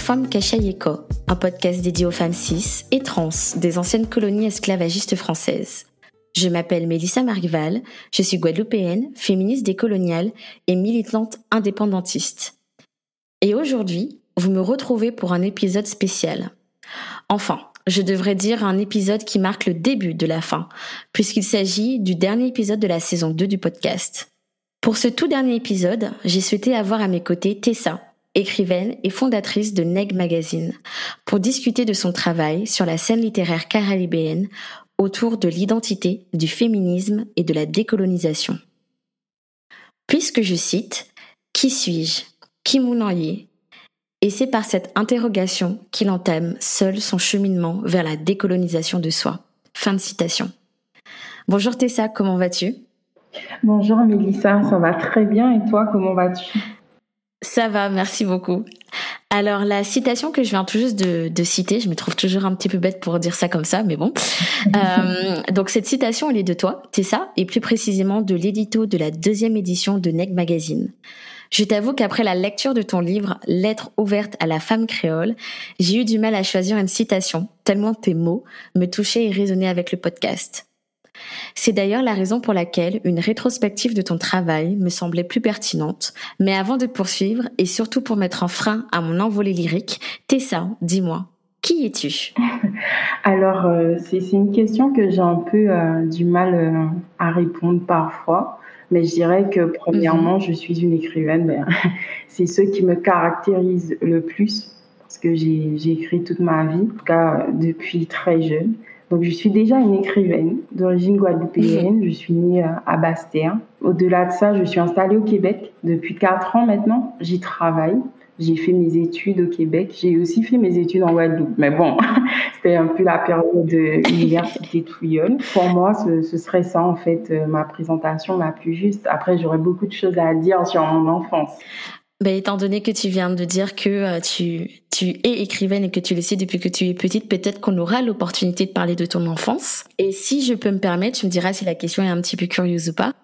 Salut, vous écoutez Femme Kachayeko, un podcast dédié aux femmes cis et trans des anciennes colonies esclavagistes françaises. Je m'appelle Mélissa Margval, je suis guadeloupéenne, féministe décoloniale et militante indépendantiste. Et aujourd'hui, vous me retrouvez pour un épisode spécial. Enfin, je devrais dire un épisode qui marque le début de la fin, puisqu'il s'agit du dernier épisode de la saison 2 du podcast. Pour ce tout dernier épisode, j'ai souhaité avoir à mes côtés Tessa, écrivaine et fondatrice de Neg Magazine, pour discuter de son travail sur la scène littéraire caribéenne autour de l'identité, du féminisme et de la décolonisation. Puisque je cite Qui suis-je? Qui m'ounoyer Et c'est par cette interrogation qu'il entame seul son cheminement vers la décolonisation de soi. Fin de citation. Bonjour Tessa, comment vas-tu? Bonjour Mélissa, ça va très bien et toi, comment vas-tu? Ça va, merci beaucoup. Alors la citation que je viens tout juste de, citer, je me trouve toujours un petit peu bête pour dire ça comme ça, mais bon. euh, donc cette citation, elle est de toi, Tessa, et plus précisément de l'édito de la deuxième édition de Neg Magazine. Je t'avoue qu'après la lecture de ton livre Lettre ouverte à la femme créole, j'ai eu du mal à choisir une citation, tellement tes mots me touchaient et résonnaient avec le podcast. C'est d'ailleurs la raison pour laquelle une rétrospective de ton travail me semblait plus pertinente. Mais avant de poursuivre, et surtout pour mettre un frein à mon envolée lyrique, Tessa, dis-moi, qui es-tu? Alors, euh, c'est une question que j'ai un peu euh, du mal euh, à répondre parfois. Mais je dirais que premièrement, mhm. je suis une écrivaine. Ben, c'est ce qui me caractérise le plus parce que j'ai écrit toute ma vie, en tout cas depuis très jeune. Donc, je suis déjà une écrivaine d'origine guadeloupéenne. Mhm. Je suis née euh, à Bastia. Au-delà de ça, je suis installée au Québec depuis quatre ans maintenant. J'y travaille. J'ai fait mes études au Québec. J'ai aussi fait mes études en Guadeloupe. Mais bon, c'était un peu la période de l'université Touillon. Pour moi, ce, ce, serait ça, en fait, euh, ma présentation la plus juste. Après, j'aurais beaucoup de choses à dire sur mon enfance. Ben, étant donné que tu viens de dire que euh, tu, tu es écrivaine et que tu le sais depuis que tu es petite, peut-être qu'on aura l'opportunité de parler de ton enfance. Et si je peux me permettre, tu me diras si la question est un petit peu curieuse ou pas.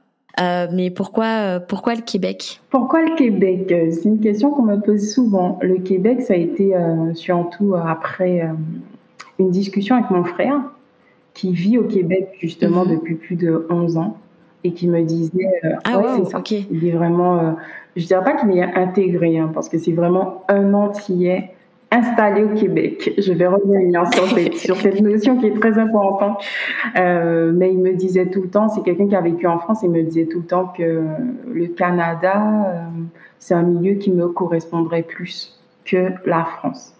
Euh, mais pourquoi, euh, pourquoi le Québec? Pourquoi le Québec? C'est une question qu'on me pose souvent. Le Québec, ça a été surtout après une discussion avec mon frère qui vit au Québec justement mhm. depuis plus de 11 ans et qui me disait ah ouais, c'est ça. Il est vraiment je dirais pas qu'il est intégré, hein, parce que c'est vraiment un entier installé au Québec. Je vais revenir sur cette, sur cette notion qui est très importante. Euh, mais il me disait tout le temps, c'est quelqu'un qui a vécu en France, il me disait tout le temps que le Canada, euh, c'est un milieu qui me correspondrait plus que la France.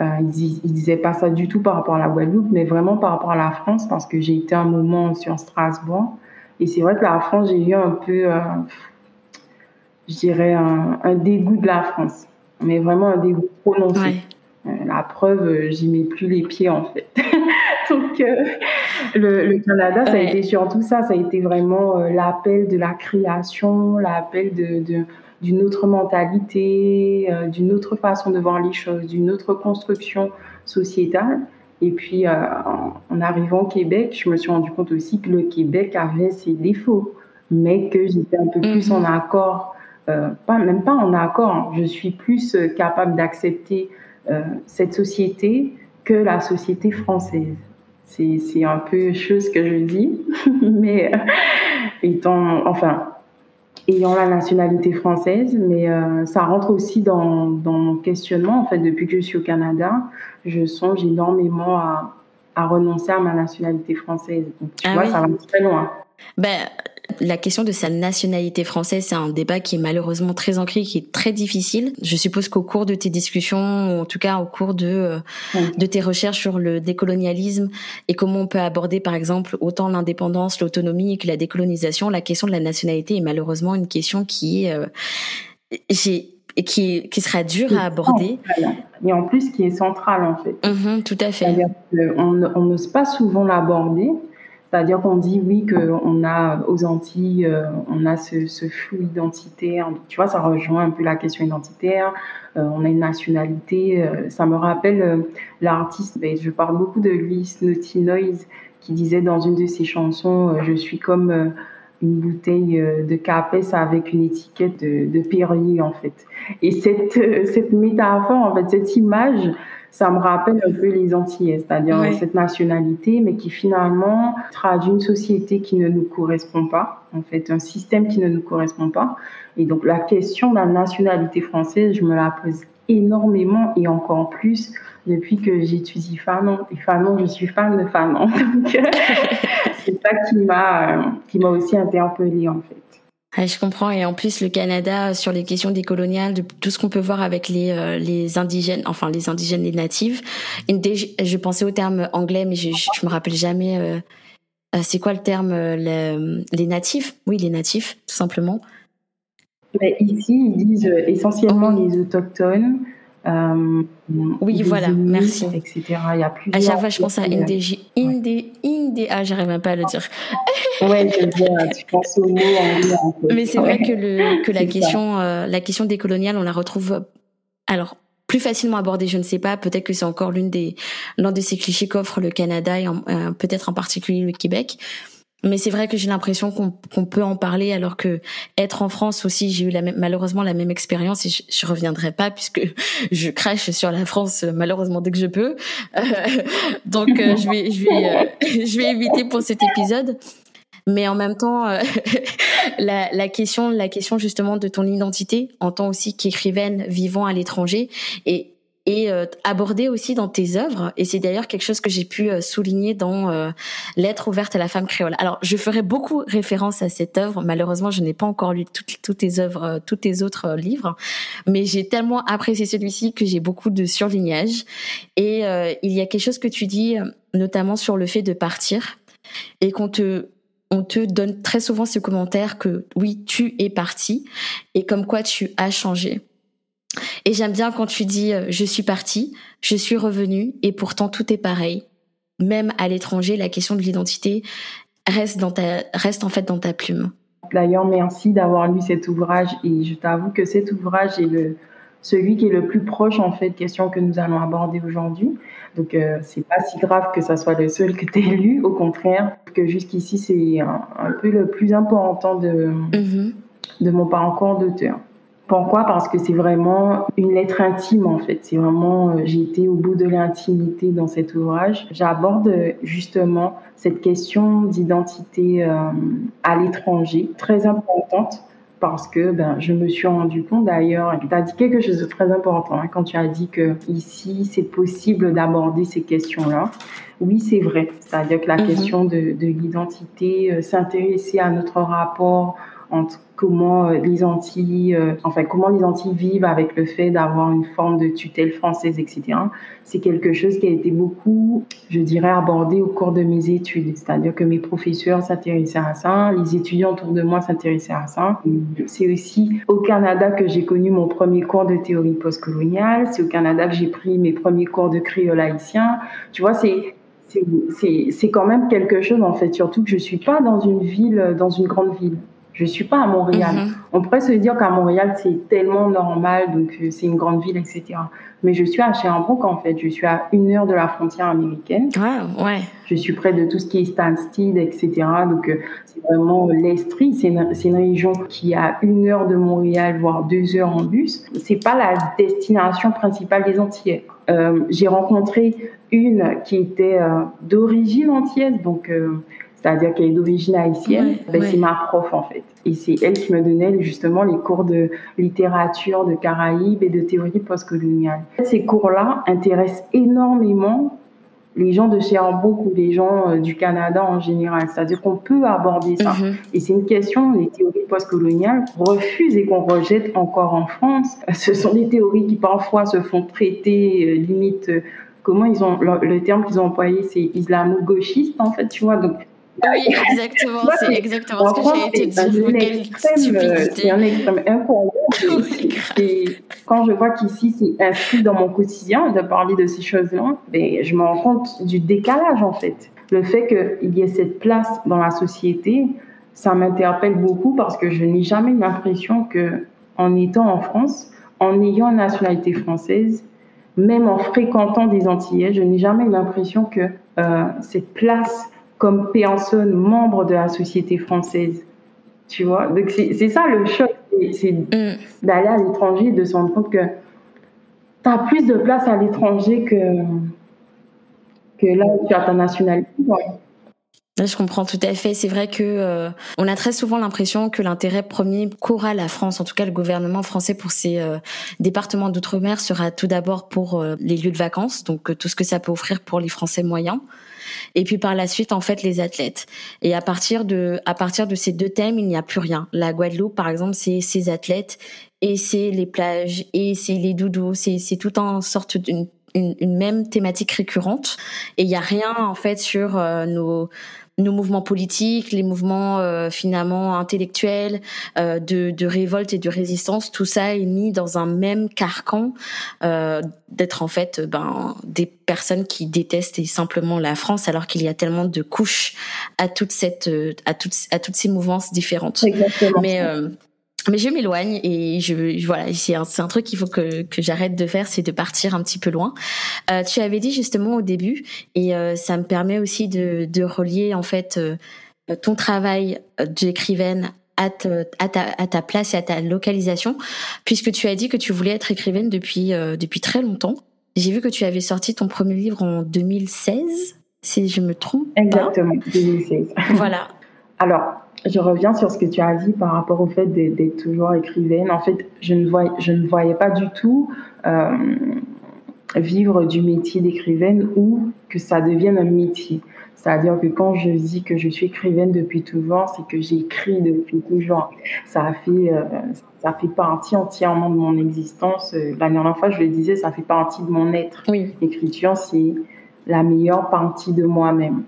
Euh, il, il, disait pas ça du tout par rapport à la Guadeloupe, mais vraiment par rapport à la France, parce que j'ai été un moment sur Strasbourg. Et c'est vrai que la France, j'ai eu un peu, euh, je dirais, un, un, dégoût de la France, mais vraiment un dégoût prononcé. Euh, la preuve, euh, j'y mets plus les pieds en fait. Donc, euh, le, le, Canada, ça a été surtout ça. Ça a été vraiment l'appel de la création, l'appel de, de d'une autre mentalité, d'une autre façon de voir les choses, d'une autre construction sociétale. Et puis, en, en, arrivant au Québec, je me suis rendu compte aussi que le Québec avait ses défauts, mais que j'étais un peu plus en mhm. accord euh, pas, même pas en accord, hein. je suis plus euh, capable d'accepter euh, cette société que la société française. C'est un peu chose que je dis, mais étant, enfin, ayant la nationalité française, mais ça rentre aussi dans, dans, mon questionnement. En fait, depuis que je suis au Canada, je songe énormément à, à renoncer à ma nationalité française. tu ah vois, ça va très loin. Ben, la question de sa nationalité française, c'est un débat qui est malheureusement très ancré, qui est très difficile. Je suppose qu'au cours de tes discussions, ou en tout cas au cours de de tes recherches sur le décolonialisme et comment on peut aborder par exemple autant l'indépendance, l'autonomie que la décolonisation, la question de la nationalité est malheureusement une question qui est euh, j'ai qui, qui sera dure à aborder. Et en plus, qui est centrale, en fait. Mm-hmm, tout à fait. On n'ose pas souvent l'aborder c'est-à-dire qu'on dit oui qu'on a aux Antilles, euh, on a ce, flou identitaire. Tu vois, ça rejoint un peu la question identitaire. Euh, on a une nationalité. Euh, ça me rappelle l'artiste. Je parle beaucoup de Luis Naughty Noise qui disait dans une de ses chansons "Je suis comme une bouteille de Capes avec une étiquette de, de Perrier en fait. Et cette cette métaphore en fait cette image ça me rappelle un peu les Antillais, c'est-à-dire cette nationalité, mais qui finalement traduit une société qui ne nous correspond pas, en fait, un système qui ne nous correspond pas. Et donc la question de la nationalité française, je me la pose énormément et encore plus depuis que j'étudie Fanon. Et Fanon, je suis fan de Fanon. Donc c'est ça qui m'a qui m'a aussi interpellée en fait je comprends. Et en plus, le Canada, sur les questions décoloniales, de tout ce qu'on peut voir avec les, euh, les indigènes, enfin les indigènes, les natifs. je pensais au terme anglais, mais je, je, me rappelle jamais. Euh, euh, c'est quoi le terme les, natifs? Oui, les natifs, tout simplement. ici, ils disent essentiellement oh. les autochtones. Euh, oui, voilà, merci. Etc. Il y a à chaque fois, je pense à Indé, Indé, Indé, ah, j'arrive même pas à le dire. ouais, je veux tu penses au mot anglais. Mais c'est vrai que, le, que la, question, euh, la question décoloniale, on la retrouve, alors, plus facilement abordée, je ne sais pas. Peut-être que c'est encore l'une des, l'un de ces clichés qu'offre le Canada et euh, peut-être en particulier le Québec. Mais c'est vrai que j'ai l'impression qu'on peut en parler alors que être en France aussi, j'ai eu la même, malheureusement la même expérience et je, je, reviendrai pas puisque je crache sur la France malheureusement dès que je peux. Euh, donc euh, je vais je vais euh, je vais éviter pour cet épisode. Mais en même temps, la, la, question la question justement de ton identité en tant aussi qu'écrivaine vivant à l'étranger et et euh, abordé aussi dans tes œuvres. Et c'est d'ailleurs quelque chose que j'ai pu euh, souligner dans euh, Lettre ouverte à la femme créole. Alors, je ferai beaucoup référence à cette œuvre. Malheureusement, je n'ai pas encore lu toutes, toutes tes œuvres, tous tes autres livres, mais j'ai tellement apprécié celui-ci que j'ai beaucoup de surlignage. Et il y a quelque chose que tu dis, notamment sur le fait de partir, et qu'on te on te donne très souvent ce commentaire que oui, tu es parti et comme quoi tu as changé. Et j'aime bien quand tu dis euh, je suis partie, je suis revenue et pourtant tout est pareil. Même à l'étranger, la question de l'identité reste dans ta reste en fait dans ta plume. D'ailleurs, merci d'avoir lu cet ouvrage et je t'avoue que cet ouvrage est le celui qui est le plus proche en fait question que nous allons aborder aujourd'hui. Donc euh, c'est pas si grave que ça soit le seul que tu lu, au contraire, que jusqu'ici c'est un, peu le plus important de mm-hmm. de mon parcours d'auteur. Pourquoi? Parce que c'est vraiment une lettre intime en fait. C'est vraiment, euh, j'ai été au bout de l'intimité dans cet ouvrage. J'aborde euh, justement cette question d'identité euh, à l'étranger, très importante parce que ben, je me suis rendu compte d'ailleurs, tu as dit quelque chose de très important hein, quand tu as dit que ici c'est possible d'aborder ces questions-là. Oui, c'est vrai. C'est-à-dire que la mm-hmm. question de, de l'identité, s'intéresser à notre rapport entre comment euh, les Antilles, euh, enfin comment les Antilles vivent avec le fait d'avoir une forme de tutelle française, etc. C'est quelque chose qui a été beaucoup, je dirais, abordé au cours de mes études. C'est-à-dire que mes professeurs s'intéressaient à ça, les étudiants autour de moi s'intéressaient à ça. C'est aussi au Canada que j'ai connu mon premier cours de théorie postcoloniale. C'est au Canada que j'ai pris mes premiers cours de créole haïtien. Tu vois, c'est c'est quand même quelque chose en fait, surtout que je suis pas dans une ville, dans une grande ville. Je suis pas à Montréal. Mhm. On pourrait se dire qu'à Montréal, c'est tellement normal, donc euh, c'est une grande ville, etc. Mais je suis à Sherbrooke, en fait. Je suis à une heure de la frontière américaine. Ouais, ouais. Je suis près de tout ce qui est Stansted, etc. Donc, euh, c'est vraiment l'Estrie. C'est une, une, région qui à une heure de Montréal, voire deux heures en bus. C'est pas la destination principale des Antillais. Euh, j'ai rencontré une qui était d'origine antillaise, donc c'est-à-dire qu'elle est d'origine haïtienne, ben, c'est ma prof en fait. Et c'est elle qui me donnait justement les cours de littérature, de Caraïbes et de théorie postcoloniale. Ces cours-là intéressent énormément les gens de Sherbrooke ou les gens euh, du Canada en général. C'est-à-dire qu'on peut aborder ça. Mhm. Et c'est une question, les théories postcoloniales qu'on refuse et qu'on rejette encore en France. Ce sont des théories qui parfois se font traiter, euh, limite, euh, comment ils ont, le, terme qu'ils ont employé, c'est islamo-gauchiste en fait, tu vois. Donc, oui, exactement, c'est exactement ce que j'ai été dit. C'est un extrême incongru. et quand je vois qu'ici, c'est inscrit dans mon quotidien de parler de ces choses-là, ben, je me rends compte du décalage, en fait. Le fait qu'il y ait cette place dans la société, ça m'interpelle beaucoup parce que je n'ai jamais l'impression que, en étant en France, en ayant une nationalité française, même en fréquentant des Antillais, je n'ai jamais l'impression que euh, cette place comme personne membre de la société française Tu vois? Donc, c'est ça le choc. C'est mm. d'aller à l'étranger et de se rendre compte que tu as plus de place à l'étranger que, que là où tu as ta nationalité. Je comprends tout à fait. C'est vrai que euh, on a très souvent l'impression que l'intérêt premier qu'aura la France, en tout cas le gouvernement français pour ses euh, départements d'outre-mer, sera tout d'abord pour euh, les lieux de vacances, donc tout ce que ça peut offrir pour les Français moyens. Et puis par la suite, en fait, les athlètes. Et à partir de à partir de ces deux thèmes, il n'y a plus rien. La Guadeloupe, par exemple, c'est ses athlètes et c'est les plages et c'est les doudous. C'est c'est tout en sorte d'une une, même thématique récurrente et il y a rien en fait sur nos nos mouvements politiques, les mouvements euh, finalement intellectuels euh, de, de, révolte et de résistance, tout ça est mis dans un même carcan euh, d'être en fait ben des personnes qui détestent simplement la France alors qu'il y a tellement de couches à toute cette à toutes à toutes ces mouvances différentes. Exactement. Mais mais je m'éloigne et je voilà c'est un, un, truc qu'il faut que, que j'arrête de faire c'est de partir un petit peu loin. Euh, tu avais dit justement au début et euh, ça me permet aussi de, de relier en fait euh, ton travail d'écrivaine à, ta, à, ta, à ta place et à ta localisation puisque tu as dit que tu voulais être écrivaine depuis depuis très longtemps. J'ai vu que tu avais sorti ton premier livre en 2016 si je me trompe exactement 2016 voilà. Alors je reviens sur ce que tu as dit par rapport au fait d'être toujours écrivaine. En fait, je ne, voyais, je ne voyais pas du tout euh, vivre du métier d'écrivaine ou que ça devienne un métier. C'est-à-dire que quand je dis que je suis écrivaine depuis toujours, c'est que j'écris depuis toujours. Ça a fait, euh, ça fait partie entièrement de mon existence. La dernière fois, je le disais, ça fait partie de mon être. Oui. L'écriture, c'est la meilleure partie de moi-même.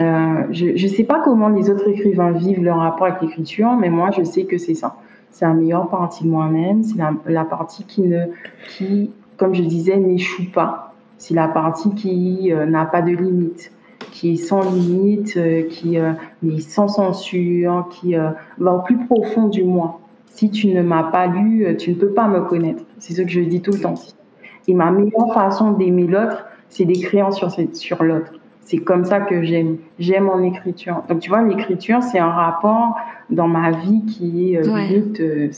Euh, je ne sais pas comment les autres écrivains vivent leur rapport avec l'écriture, mais moi, je sais que c'est ça. C'est la meilleure partie de moi-même. C'est la, partie qui, ne, qui, comme je disais, n'échoue pas. C'est la partie qui euh, n'a pas de limite, qui est sans limite, euh, qui est sans censure, qui va au plus profond du moi. Si tu ne m'as pas lu, tu ne peux pas me connaître. C'est ce que je dis tout le temps. Et ma meilleure façon d'aimer l'autre, c'est d'écrire sur, sur l'autre c'est comme ça que j'aime. J'aime en écriture. Donc, tu vois, l'écriture, c'est un rapport dans ma vie qui est euh, euh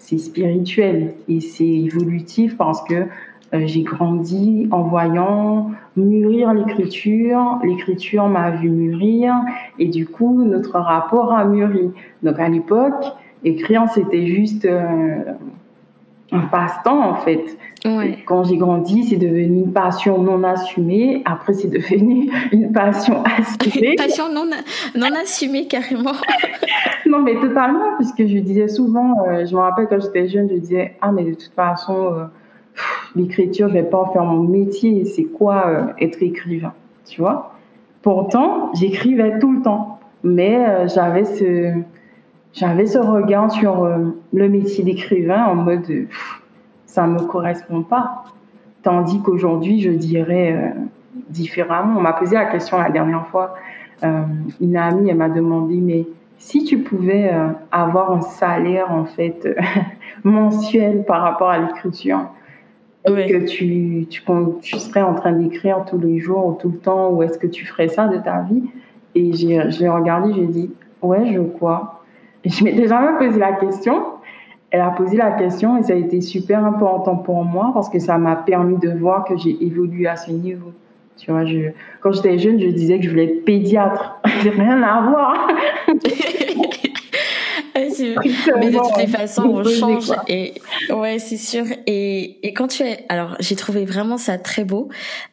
c'est spirituel et c'est évolutif parce que euh, j'ai grandi en voyant mûrir l'écriture. L'écriture m'a vu mûrir et du coup, notre rapport a mûri. Donc, à l'époque, écrire, c'était juste euh, un passe-temps en fait. Quand j'ai grandi, c'est devenu une passion non assumée. Après, c'est devenu une passion assumée. passion non, non assumée carrément. non, mais totalement, puisque je disais souvent, euh, je me rappelle quand j'étais jeune, je disais ah mais de toute façon, euh, l'écriture, je vais pas en faire mon métier. C'est quoi euh, être écrivain, tu vois? Pourtant, j'écrivais tout le temps, mais j'avais ce j'avais ce regard sur euh, le métier d'écrivain en mode ça ça me correspond pas. Tandis qu'aujourd'hui, je dirais euh, différemment. On m'a posé la question la dernière fois. Euh, une amie, elle m'a demandé, mais si tu pouvais avoir un salaire en fait mensuel par rapport à l'écriture, est-ce que tu, tu, tu, serais en train d'écrire tous les jours ou tout le temps, ou est-ce que tu ferais ça de ta vie? Et j'ai regardé, j'ai dit, ouais, je crois je m'étais jamais posé la question. Elle a posé la question et ça a été super important pour moi parce que ça m'a permis de voir que j'ai évolué à ce niveau. Tu vois, quand j'étais jeune, je disais que je voulais être pédiatre. rien à voir. mais de toutes les façons, on change. Et ouais, c'est sûr. Et, et quand tu es, alors j'ai trouvé vraiment ça très beau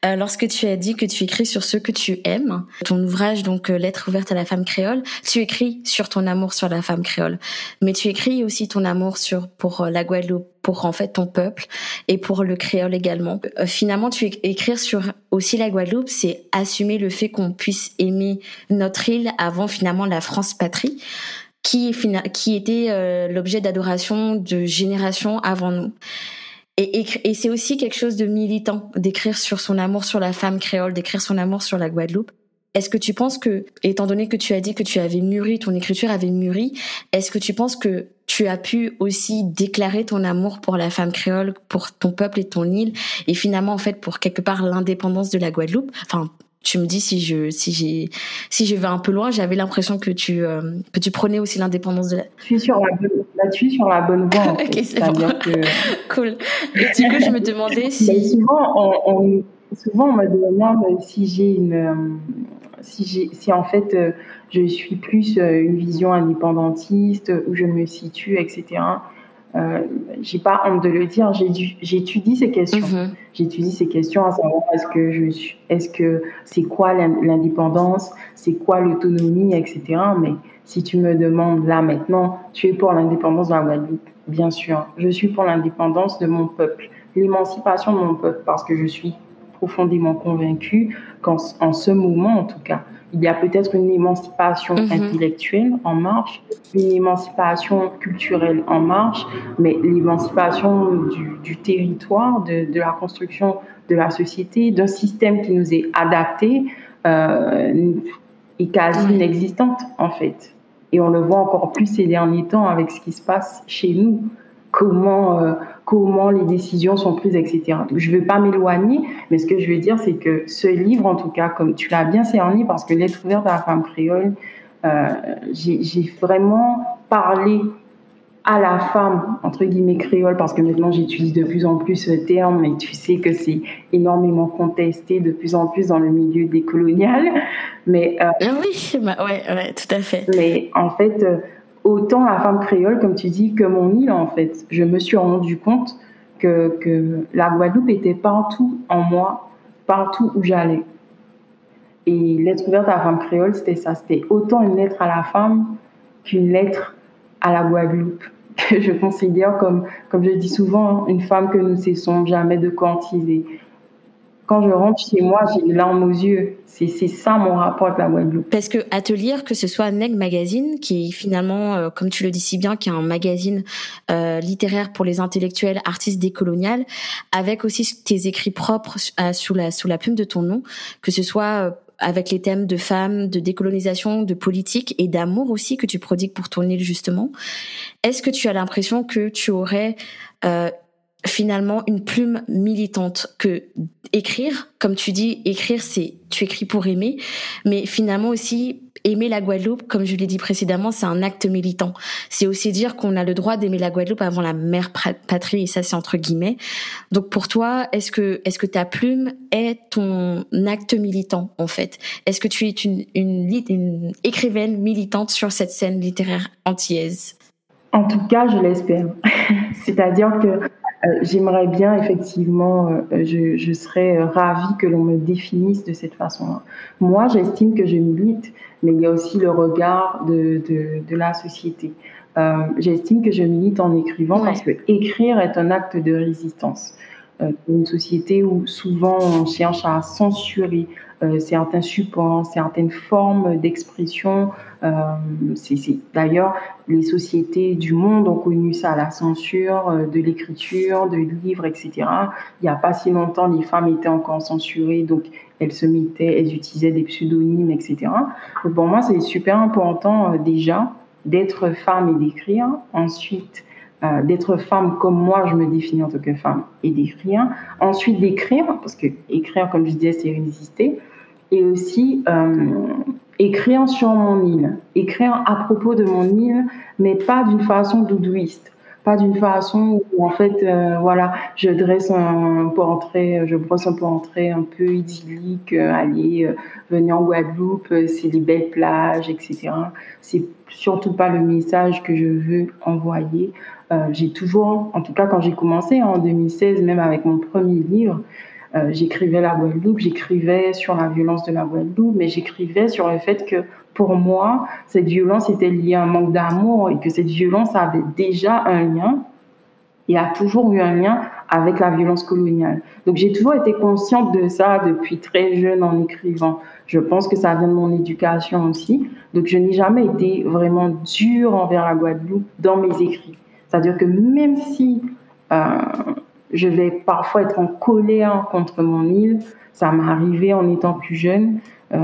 euh, lorsque tu as dit que tu écris sur ce que tu aimes. Ton ouvrage, donc euh, Lettre ouverte à la femme créole, tu écris sur ton amour sur la femme créole, mais tu écris aussi ton amour sur pour euh, la Guadeloupe, pour en fait ton peuple et pour le créole également. Euh, finalement, tu écrire sur aussi la Guadeloupe, c'est assumer le fait qu'on puisse aimer notre île avant finalement la France patrie qui, qui était euh, l'objet d'adoration de générations avant nous. Et, et, c'est aussi quelque chose de militant d'écrire sur son amour sur la femme créole, d'écrire son amour sur la Guadeloupe. Est-ce que tu penses que, étant donné que tu as dit que tu avais mûri, ton écriture avait mûri, est-ce que tu penses que tu as pu aussi déclarer ton amour pour la femme créole, pour ton peuple et ton île, et finalement en fait pour quelque part l'indépendance de la Guadeloupe, enfin tu me dis si je si j'ai si je vais un peu loin. J'avais l'impression que tu euh, que tu prenais aussi l'indépendance de la. Je suis sur la bonne, là, sur la bonne voie. En ok, c'est bon. cool. Et du coup, je me demandais si. souvent, on, souvent, on me demande si j'ai une euh, si j'ai si en fait euh, je suis plus une vision indépendantiste où je me situe, etc. Euh, j'ai pas honte de le dire, j'étudie ces questions. Mhm. J'étudie ces questions à savoir est-ce que je suis, est-ce que c'est quoi l'indépendance, c'est quoi l'autonomie, etc. Mais si tu me demandes là maintenant, tu es pour l'indépendance de la Guadeloupe, bien sûr. Je suis pour l'indépendance de mon peuple, l'émancipation de mon peuple, parce que je suis profondément convaincue qu'en en ce moment, en tout cas, il y a peut-être une émancipation mhm. intellectuelle en marche, une émancipation culturelle en marche, mais l'émancipation du, territoire, de, la construction de la société, d'un système qui nous est adapté, euh, est quasi inexistante en fait. Et on le voit encore plus ces derniers temps avec ce qui se passe chez nous comment, euh, comment les décisions sont prises, etc. Je ne veux pas m'éloigner, mais ce que je veux dire, c'est que ce livre, en tout cas, comme tu l'as bien cerné, parce que l'être ouverte à la femme créole, euh, j'ai vraiment parlé à la femme, entre guillemets, créole, parce que maintenant j'utilise de plus en plus ce terme, et tu sais que c'est énormément contesté de plus en plus dans le milieu décolonial. Mais, euh, ah oui, bah ouais, ouais, tout à fait. Mais en fait, autant la femme créole, comme tu dis, que mon île, en fait. Je me suis rendu compte que, la Guadeloupe était partout en moi, partout où j'allais. Et lettre ouverte à la femme créole, c'était ça. C'était autant une lettre à la femme qu'une lettre à la Guadeloupe. Que je considère comme, comme je dis souvent, une femme que nous cessons jamais de courtiser quand je rentre chez moi, j'ai les larmes aux yeux. C'est ça mon rapport avec la Guadeloupe. Parce que à te lire, que ce soit Neg Magazine, qui est finalement, euh, comme tu le dis si bien, qui est un magazine euh, littéraire pour les intellectuels, artistes décoloniales, avec aussi tes écrits propres euh, sous la sous la plume de ton nom, que ce soit avec les thèmes de femmes, de décolonisation, de politique et d'amour aussi que tu prodigues pour ton île justement. Est-ce que tu as l'impression que tu aurais finalement une plume militante que écrire, comme tu dis, écrire c'est tu écris pour aimer, mais finalement aussi aimer la Guadeloupe, comme je l'ai dit précédemment, c'est un acte militant. C'est aussi dire qu'on a le droit d'aimer la Guadeloupe avant la mère patrie, et ça c'est entre guillemets. Donc pour toi, est-ce que est-ce que ta plume est ton acte militant en fait? Est-ce que tu es une, une, une écrivaine militante sur cette scène littéraire antillaise? En tout cas, je l'espère. C'est-à-dire que j'aimerais bien, effectivement, euh, je, je, serais euh, ravie que l'on me définisse de cette façon-là. Moi, j'estime que je milite, mais il y a aussi le regard de, de, de la société. Euh, j'estime que je milite en écrivant parce que écrire est un acte de résistance. Euh, une société où souvent on cherche à censurer euh, certains supports, certaines formes d'expression. Euh, c'est, D'ailleurs, les sociétés du monde ont connu ça, la censure euh, de l'écriture, de livres, etc. Il n'y a pas si longtemps, les femmes étaient encore censurées, donc elles se mettaient, elles utilisaient des pseudonymes, etc. Donc pour moi, c'est super important déjà d'être femme et d'écrire. Ensuite, euh, d'être femme comme moi, je me définis en tant que femme et d'écrire. Ensuite, d'écrire, parce que écrire, comme je disais, c'est résister. Et aussi, euh, écrire sur mon île. Écrire à propos de mon île, mais pas d'une façon doudouiste. Pas d'une façon où, en fait, euh, voilà, je dresse un portrait, je brosse un portrait un peu idyllique, allez, venez en Guadeloupe, c'est les belles plages, etc. C'est surtout pas le message que je veux envoyer. Euh, j'ai toujours, en tout cas quand j'ai commencé en 2016, même avec mon premier livre, euh, j'écrivais la Guadeloupe, j'écrivais sur la violence de la Guadeloupe, mais j'écrivais sur le fait que pour moi, cette violence était liée à un manque d'amour et que cette violence avait déjà un lien et a toujours eu un lien avec la violence coloniale. Donc j'ai toujours été consciente de ça depuis très jeune en écrivant. Je pense que ça vient de mon éducation aussi. Donc je n'ai jamais été vraiment dure envers la Guadeloupe dans mes écrits. C'est-à-dire que même si euh, je vais parfois être en colère contre mon île, ça m'est arrivé en étant plus jeune, euh,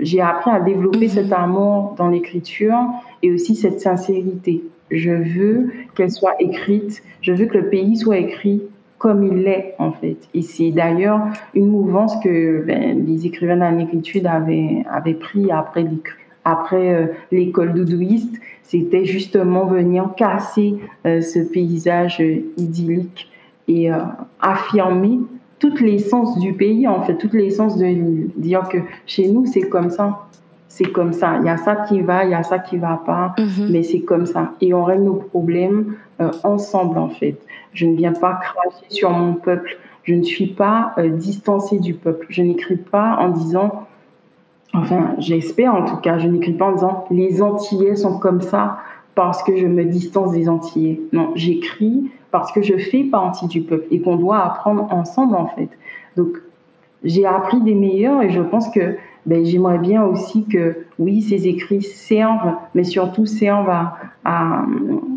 j'ai appris à développer mhm. cet amour dans l'écriture et aussi cette sincérité. Je veux qu'elle soit écrite, je veux que le pays soit écrit comme il l'est en fait. Et c'est d'ailleurs une mouvance que ben, les écrivains d'Amérique avaient, avaient pris après après euh, l'école doudouiste, c'était justement venir casser euh, ce paysage idyllique et euh, affirmer toute l'essence du pays, en fait, toute l'essence de dire que chez nous, c'est comme ça. C'est comme ça. Il y a ça qui va, il y a ça qui va pas, mhm. mais c'est comme ça. Et on règle nos problèmes ensemble, en fait. Je ne viens pas cracher sur mon peuple. Je ne suis pas distancée du peuple. Je n'écris pas en disant Enfin, j'espère en tout cas, je n'écris pas en disant les Antillais sont comme ça parce que je me distance des Antillais. Non, j'écris parce que je fais partie du peuple et qu'on doit apprendre ensemble en fait. Donc, j'ai appris des meilleurs et je pense que ben, j'aimerais bien aussi que, oui, ces écrits servent, mais surtout servent à, à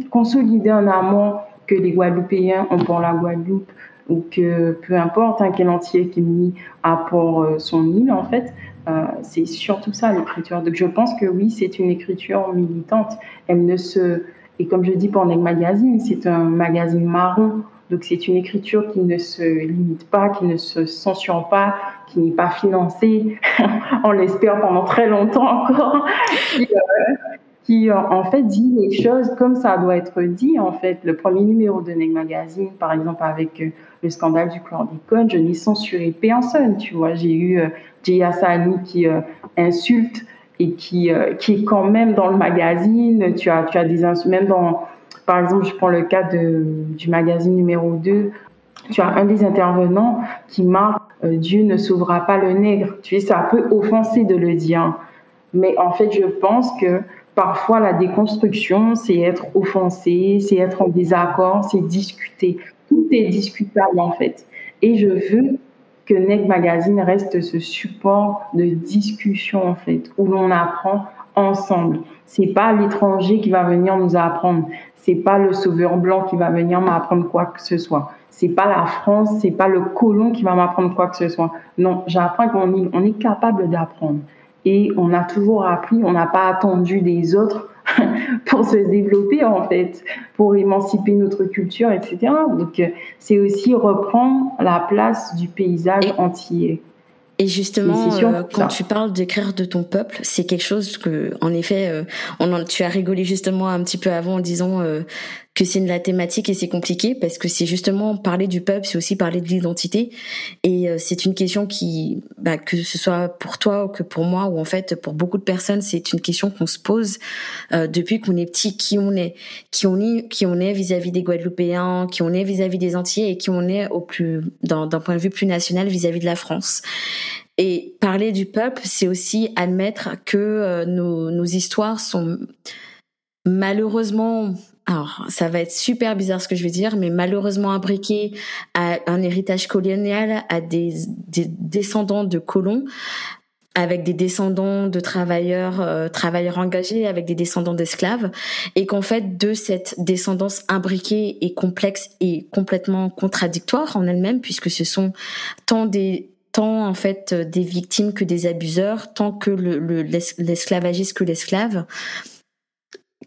consolider un amour que les Guadeloupéens ont pour la Guadeloupe ou que peu importe hein, quel entier qui mis à pour euh, son île en fait, euh, c'est surtout ça l'écriture. Donc je pense que oui, c'est une écriture militante. Elle ne se et comme je dis pour Neg Magazine, c'est un magazine marron. Donc c'est une écriture qui ne se limite pas, qui ne se censure pas, qui n'est pas financée, on l'espère pendant très longtemps encore, qui, euh, euh, en fait dit les choses comme ça doit être dit. En fait, le premier numéro de Neg Magazine, par exemple avec le scandale du chlordécone, je n'ai censuré personne, tu vois. J'ai eu euh, Jay qui euh, insulte et qui, euh, qui est quand même dans le magazine. Tu as, tu as des même dans, par exemple, je prends le cas de, du magazine numéro 2, tu as un des intervenants qui marque euh, Dieu ne sauvera pas le nègre. Tu sais, ça peut offenser de le dire. Mais en fait, je pense que parfois la déconstruction, c'est être offensé, c'est être en désaccord, c'est discuter tout est discutable en fait. Et je veux que Neg Magazine reste ce support de discussion en fait, où l'on apprend ensemble. C'est pas l'étranger qui va venir nous apprendre. C'est pas le sauveur blanc qui va venir m'apprendre quoi que ce soit. C'est pas la France, c'est pas le colon qui va m'apprendre quoi que ce soit. Non, j'apprends qu'on est, on est capable d'apprendre. Et on a toujours appris, on n'a pas attendu des autres pour se développer en fait, pour émanciper notre culture, etc. Donc euh, c'est aussi reprendre la place du paysage entier. Et justement, euh, quand tu parles d'écrire de ton peuple, c'est quelque chose que, en effet, euh, on tu as rigolé justement un petit peu avant en disant euh, que c'est de la thématique et c'est compliqué parce que c'est justement parler du peuple, c'est aussi parler de l'identité. Et c'est une question qui, bah, que ce soit pour toi ou que pour moi ou en fait pour beaucoup de personnes, c'est une question qu'on se pose depuis qu'on est petit, qui on est, qui on est, vis-à-vis des Guadeloupéens, qui on est vis-à-vis des Antillais et qui on est au plus, d'un point de vue plus national vis-à-vis -vis de la France. Et parler du peuple, c'est aussi admettre que euh, nos, histoires sont malheureusement, alors ça va être super bizarre ce que je vais dire, mais malheureusement imbriquées à un héritage colonial, à des, des descendants de colons, avec des descendants de travailleurs euh, travailleurs engagés avec des descendants d'esclaves et qu'en fait de cette descendance imbriquée et complexe et complètement contradictoire en elle-même puisque ce sont tant des tant en fait des victimes que des abuseurs, tant que l'esclavagiste que l'esclave,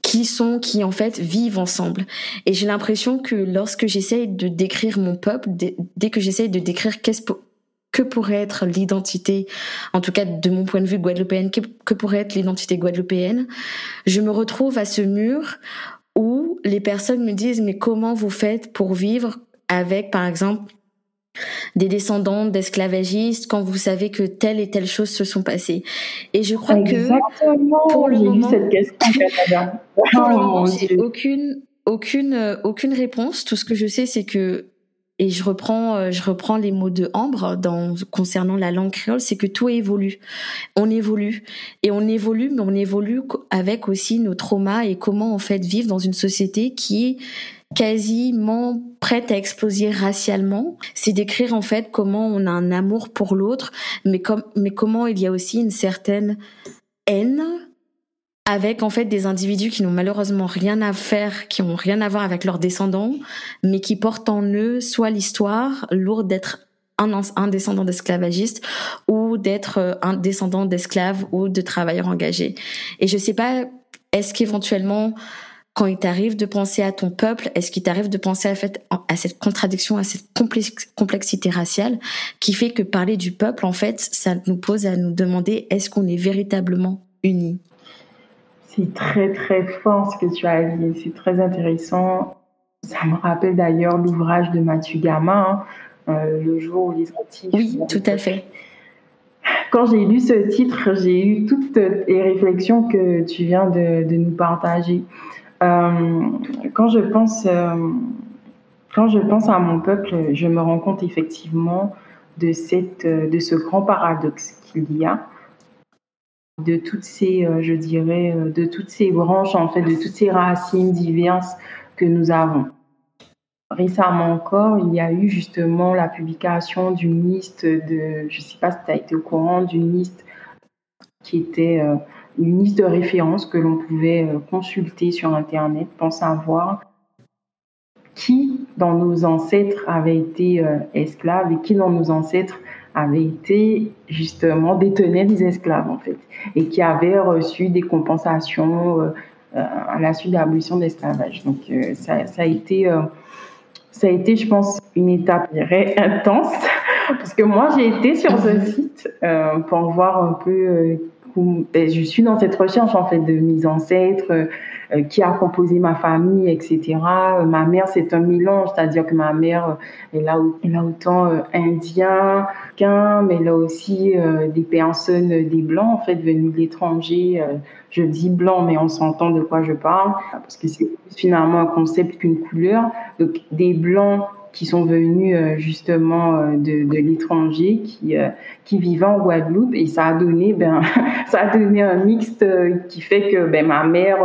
qui sont, qui en fait vivent ensemble. Et j'ai l'impression que lorsque j'essaye de décrire mon peuple, dès, que j'essaye de décrire qu'est-ce que pourrait être l'identité, en tout cas de mon point de vue guadeloupéenne, que, que pourrait être l'identité guadeloupéenne, je me retrouve à ce mur où les personnes me disent mais comment vous faites pour vivre avec par exemple des descendants d'esclavagistes quand vous savez que telle et telle chose se sont passées. Et je crois que pour le moment, cette question, oh, j'ai aucune aucune aucune réponse. Tout ce que je sais, c'est que et je reprends euh, je reprends les mots de Ambre dans concernant la langue créole, c'est que tout évolue. On évolue et on évolue, mais on évolue avec aussi nos traumas et comment en fait vivre dans une société qui est quasiment prête à exploser racialement. C'est d'écrire en fait comment on a un amour pour l'autre, mais, comme, mais comment il y a aussi une certaine haine avec en fait des individus qui n'ont malheureusement rien à faire, qui ont rien à voir avec leurs descendants, mais qui portent en eux soit l'histoire lourde d'être un, descendant d'esclavagiste ou d'être un descendant d'esclaves ou de travailleurs engagés. Et je sais pas, est-ce qu'éventuellement quand il t'arrive de penser à ton peuple, est-ce qu'il t'arrive de penser à, fait, à cette contradiction, à cette complexité raciale qui fait que parler du peuple, en fait, ça nous pose à nous demander est-ce qu'on est véritablement unis? C'est très très fort ce que tu as dit, c'est très intéressant. Ça me rappelle d'ailleurs l'ouvrage de Mathieu Gamin, hein, euh, Le jour où les Antilles. Oui, tout à fait. Quand j'ai lu ce titre, j'ai eu toutes les réflexions que tu viens de, de nous partager. Euh, quand je pense euh, quand je pense à mon peuple, je me rends compte effectivement de cette de ce grand paradoxe qu'il y a de toutes ces je dirais de toutes ces branches en fait de toutes ces racines diverses que nous avons. Récemment encore, il y a eu justement la publication d'une liste de, je ne sais pas si tu as été au courant, d'une liste qui était une liste de références que l'on pouvait euh, consulter sur Internet pour savoir qui dans nos ancêtres avait été euh, esclave et qui dans nos ancêtres avait été justement détenait des esclaves en fait et qui avait reçu des compensations euh, à la suite de l'abolition de l'esclavage. Donc ça, a été ça a été je pense une étape intense parce que moi j'ai été sur ce site pour voir un peu ben, je suis dans cette recherche en fait de mes ancêtres, euh, qui a composé ma famille, etc. Euh, ma mère, c'est un mélange, c'est-à-dire que ma mère, euh, elle a, elle a autant indien qu'un, mais elle a aussi des personnes, des blancs en fait venus de l'étranger. je dis blanc, mais on s'entend de quoi je parle, parce que c'est finalement un concept qu'une couleur. Donc des blancs qui sont venus euh, justement euh, de, l'étranger, qui, euh, qui vivaient en Guadeloupe, et ça a donné, ben, ça a donné un mixte qui fait que ben, ma mère,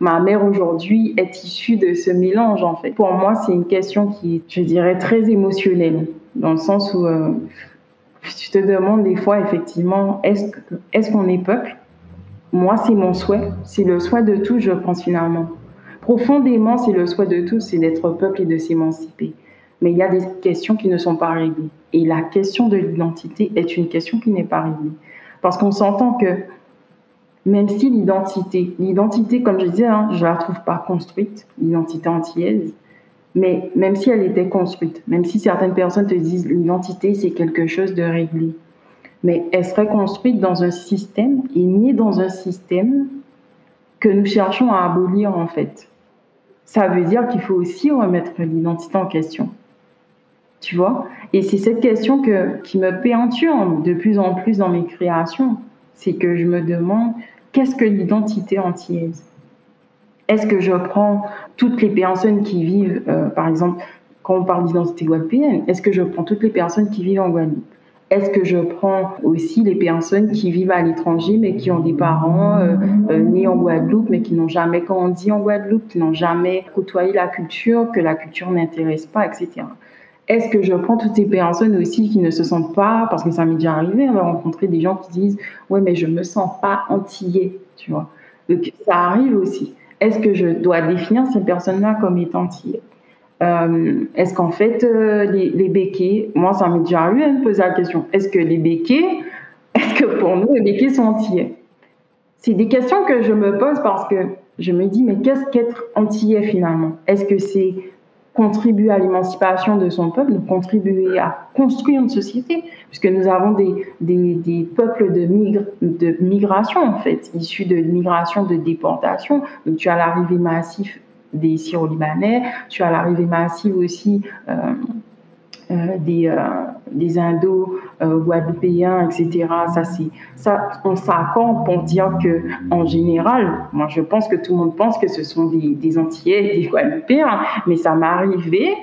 ma mère aujourd'hui est issue de ce mélange en fait. Pour moi, c'est une question qui est, je dirais, très émotionnelle, dans le sens où tu te demandes des fois effectivement, est-ce est-ce qu'on est peuple? Moi, c'est mon souhait, c'est le souhait de tous, je pense finalement. Profondément, c'est le souhait de tous, c'est d'être peuple et de s'émanciper mais il y a des questions qui ne sont pas réglées. Et la question de l'identité est une question qui n'est pas réglée. Parce qu'on s'entend que même si l'identité, l'identité, comme je disais, hein, je ne la trouve pas construite, l'identité antillaise, mais même si elle était construite, même si certaines personnes te disent l'identité, c'est quelque chose de réglé, mais elle serait construite dans un système et née dans un système que nous cherchons à abolir en fait. Ça veut dire qu'il faut aussi remettre l'identité en question tu vois Et c'est cette question que, qui me peinture de plus en plus dans mes créations. C'est que je me demande, qu'est-ce que l'identité antillaise Est-ce que je prends toutes les personnes qui vivent, euh, par exemple, quand on parle d'identité guadeloupéenne, est-ce que je prends toutes les personnes qui vivent en Guadeloupe? Est-ce que je prends aussi les personnes qui vivent à l'étranger mais qui ont des parents euh, euh, nés en Guadeloupe mais qui n'ont jamais grandi en Guadeloupe, qui n'ont jamais côtoyé la culture, que la culture n'intéresse pas, etc. Est-ce que je prends toutes ces personnes aussi qui ne se sentent pas, parce que ça m'est déjà arrivé de rencontrer des gens qui disent ouais mais je me sens pas antillais, tu vois. Donc ça arrive aussi. Est-ce que je dois définir ces personnes-là comme étant antillais euh, Est-ce qu'en fait euh, les, béquets, moi ça m'est déjà arrivé de me poser la question, est-ce que les béquets, est-ce que pour nous les béquets sont antillais C'est des questions que je me pose parce que je me dis mais qu'est-ce qu'être antillais finalement? Est-ce que c'est contribuer à l'émancipation de son peuple, contribuer à construire une société, puisque nous avons des, des, peuples de, de migration, en fait, issus de migration, de déportation. Donc, tu as l'arrivée massive des Syro-Libanais, tu as l'arrivée massive aussi euh, euh, des, euh, des Indo-Guadeloupéens, etc. Ça, ça, on s'accorde pour dire que, en général, moi, je pense que tout le monde pense que ce sont des, des Antillais, des Guadeloupéens, mais ça m'est arrivé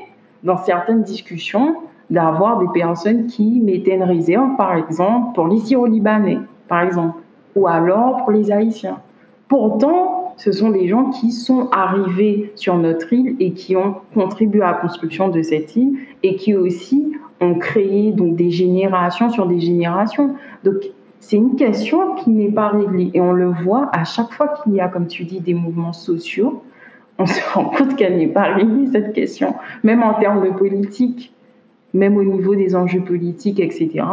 dans certaines discussions d'avoir des personnes qui mettaient une réserve, par exemple, pour les Syro-Libanais, par exemple, ou alors pour les Haïtiens. Pourtant, ce sont des gens qui sont arrivés sur notre île et qui ont contribué à la construction de cette île et qui aussi ont créé donc des générations sur des générations. Donc c'est une question qui n'est pas réglée et on le voit à chaque fois qu'il y a, comme tu dis, des mouvements sociaux, on se rend compte qu'elle n'est pas réglée cette question, même en termes de politique, même au niveau des enjeux politiques, etc.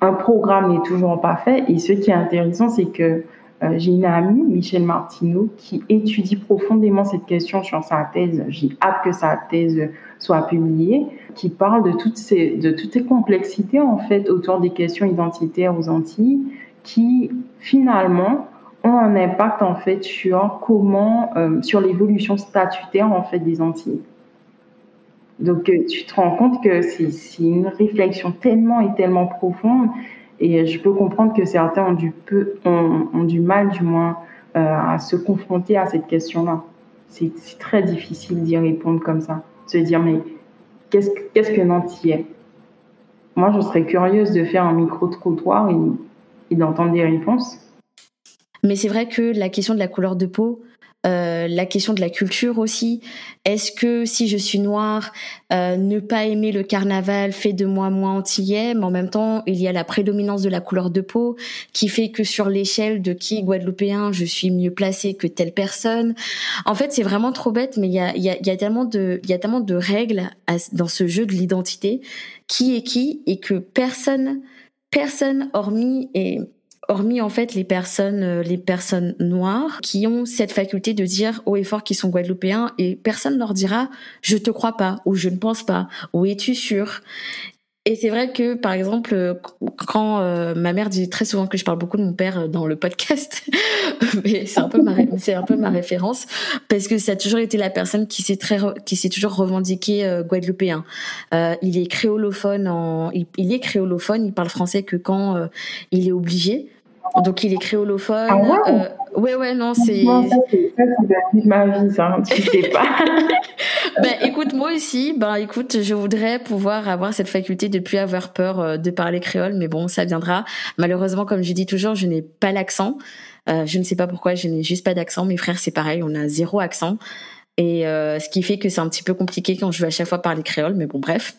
Un programme n'est toujours pas fait et ce qui est intéressant, c'est que euh, j'ai une amie, Michel Martineau, qui étudie profondément cette question sur sa thèse. J'ai hâte que sa thèse soit publiée, qui parle de toutes ces, de toutes ces complexités, en fait, autour des questions identitaires aux Antilles, qui, finalement, ont un impact, en fait, sur comment, euh, sur l'évolution statutaire, en fait, des Antilles. Donc, euh, tu te rends compte que c'est une réflexion tellement et tellement profonde et je peux comprendre que certains ont du, peu, ont, ont du mal, du moins, euh, à se confronter à cette question-là. C'est très difficile d'y répondre comme ça. Se dire, mais qu'est-ce que Nantillet Moi, je serais curieuse de faire un micro-trottoir et, et d'entendre des réponses. Mais c'est vrai que la question de la couleur de peau, euh, la question de la culture aussi. Est-ce que si je suis noire, euh, ne pas aimer le carnaval fait de moi moins antillais, mais en même temps, il y a la prédominance de la couleur de peau qui fait que sur l'échelle de qui guadeloupéen, je suis mieux placée que telle personne. En fait, c'est vraiment trop bête, mais il y a, y, a, y a, tellement de, il y a tellement de règles dans ce jeu de l'identité, qui est qui, et que personne, personne hormis et hormis en fait les personnes euh, les personnes noires qui ont cette faculté de dire haut et fort qu'ils sont guadeloupéens et personne leur dira je te crois pas ou je ne pense pas ou es-tu sûr? Et c'est vrai que, par exemple, euh, quand euh, ma mère dit très souvent que je parle beaucoup de mon père dans le podcast, mais c'est un peu ma c'est un peu ma référence parce que ça a toujours été la personne qui s'est très qui s'est toujours revendiqué guadeloupéen. il est créolophone en il, il, est créolophone, il parle français que quand il est obligé. Donc il est créolophone. Ah ouais, euh, ouais, ouais, non, c'est. Ça, c'est ma vie, ça, tu sais pas. ben écoute, moi aussi, ben écoute, je voudrais pouvoir avoir cette faculté de plus avoir peur euh, de parler créole, mais bon, ça viendra. Malheureusement, comme je dis toujours, je n'ai pas l'accent. Euh, je ne sais pas pourquoi, je n'ai juste pas d'accent. Mes frères, c'est pareil, on a zéro accent. Et euh, ce qui fait que c'est un petit peu compliqué quand je veux à chaque fois parler créole, mais bon, bref.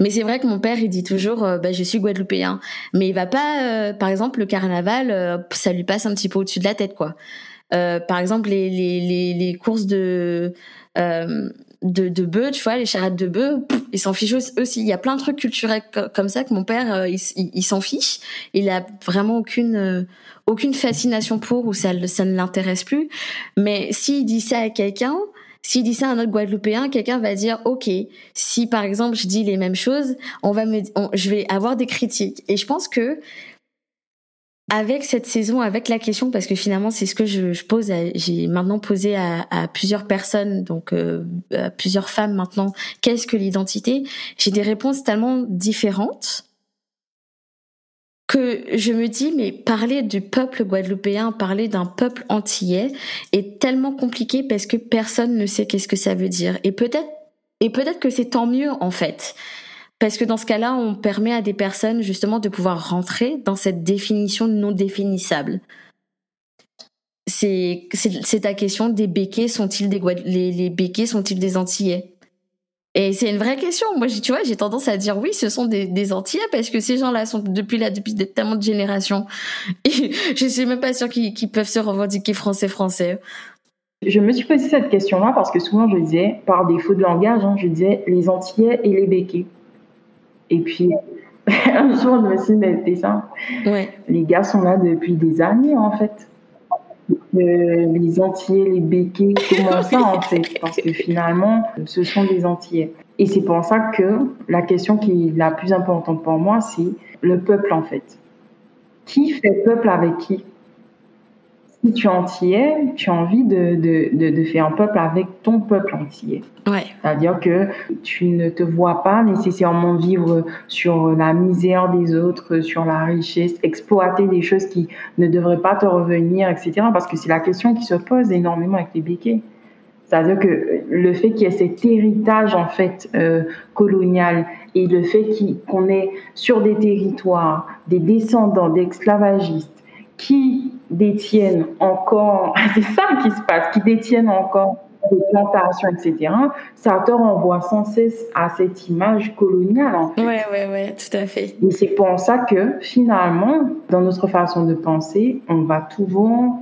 Mais c'est vrai que mon père, il dit toujours, euh, bah, je suis guadeloupéen. Mais il va pas, euh, par exemple, le carnaval, euh, ça lui passe un petit peu au-dessus de la tête, quoi. par exemple, les, les, les, les courses de, de, de bœufs, tu vois, les charrettes de bœufs, ils s'en fichent aussi. Il y a plein de trucs culturels comme ça que mon père, il, il, s'en fiche. Il a vraiment aucune, aucune fascination pour ou ça, ça ne l'intéresse plus. Mais s'il dit ça à quelqu'un, s'il dit ça à un autre Guadeloupéen, quelqu'un va dire OK. Si par exemple je dis les mêmes choses, on va me, je vais avoir des critiques. Et je pense que avec cette saison, avec la question, parce que finalement c'est ce que je, je pose, j'ai maintenant posé à, à, plusieurs personnes, donc euh, à plusieurs femmes maintenant, qu'est-ce que l'identité? J'ai des réponses tellement différentes que je me dis, mais parler du peuple guadeloupéen, parler d'un peuple antillais est tellement compliqué parce que personne ne sait qu'est-ce que ça veut dire. Et peut-être, et peut-être que c'est tant mieux, en fait. Parce que dans ce cas-là, on permet à des personnes justement de pouvoir rentrer dans cette définition non définissable. C'est, ta question, des béquets sont-ils des les, les béquets sont-ils des antillais? Et c'est une vraie question. Moi, tu vois, j'ai tendance à dire oui, ce sont des, des Antillais parce que ces gens-là sont depuis là depuis tellement de générations. Et je suis même pas sûre qu'ils peuvent se revendiquer français-français. Je me suis posé cette question-là parce que souvent je disais, par défaut de langage, hein, je disais les Antillais et les Béquets. Et puis, un jour, je me suis dit, mais ça. Ouais. Les gars sont là depuis des années, en fait les Antillais, les béquets, comment ça en fait Parce que finalement, ce sont des Antillais. Et c'est pour ça que la question qui est la plus importante pour moi, c'est le peuple en fait. Qui fait peuple avec qui? Si tu es antillais, tu as envie de, de, de, faire un peuple avec ton peuple antillais. Ouais. C'est-à-dire que tu ne te vois pas nécessairement vivre sur la misère des autres, sur la richesse, exploiter des choses qui ne devraient pas te revenir, etc. Parce que c'est la question qui se pose énormément avec les béquets. C'est-à-dire que le fait qu'il y ait cet héritage en fait euh, colonial et le fait qu'on est sur des territoires des descendants d'esclavagistes qui détiennent encore, c'est ça qui se passe, qui détiennent encore des plantations, etc., ça te renvoie sans cesse à cette image coloniale. En fait. Ouais, ouais, ouais, tout à fait. Et c'est pour ça que finalement, dans notre façon de penser, on va toujours,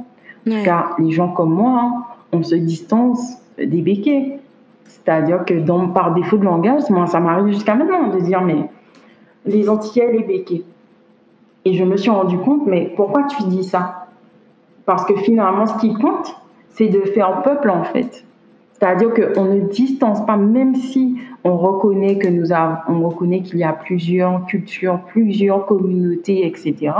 car les gens comme moi, hein, on se distance des béquets. C'est-à-dire que dans, par défaut de langage, moi, ça m'arrive jusqu'à maintenant de dire, mais les Antillais, les béquets. Et je me suis rendu compte, mais pourquoi tu dis ça? Parce que finalement, ce qui compte, c'est de faire peuple, en fait. C'est-à-dire qu'on ne distance pas, même si on reconnaît que nous avons, on reconnaît qu'il y a plusieurs cultures, plusieurs communautés, etc.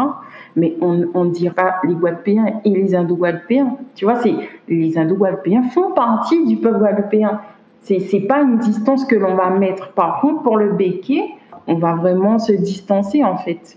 Mais on dit pas les Guadeloupéens et les Indo-Guadeloupéens. Tu vois, c'est les Indo-Guadeloupéens font partie du peuple guadeloupéen. C'est c'est pas une distance que l'on va mettre. Par contre, pour le béquet, on va vraiment se distancer en fait.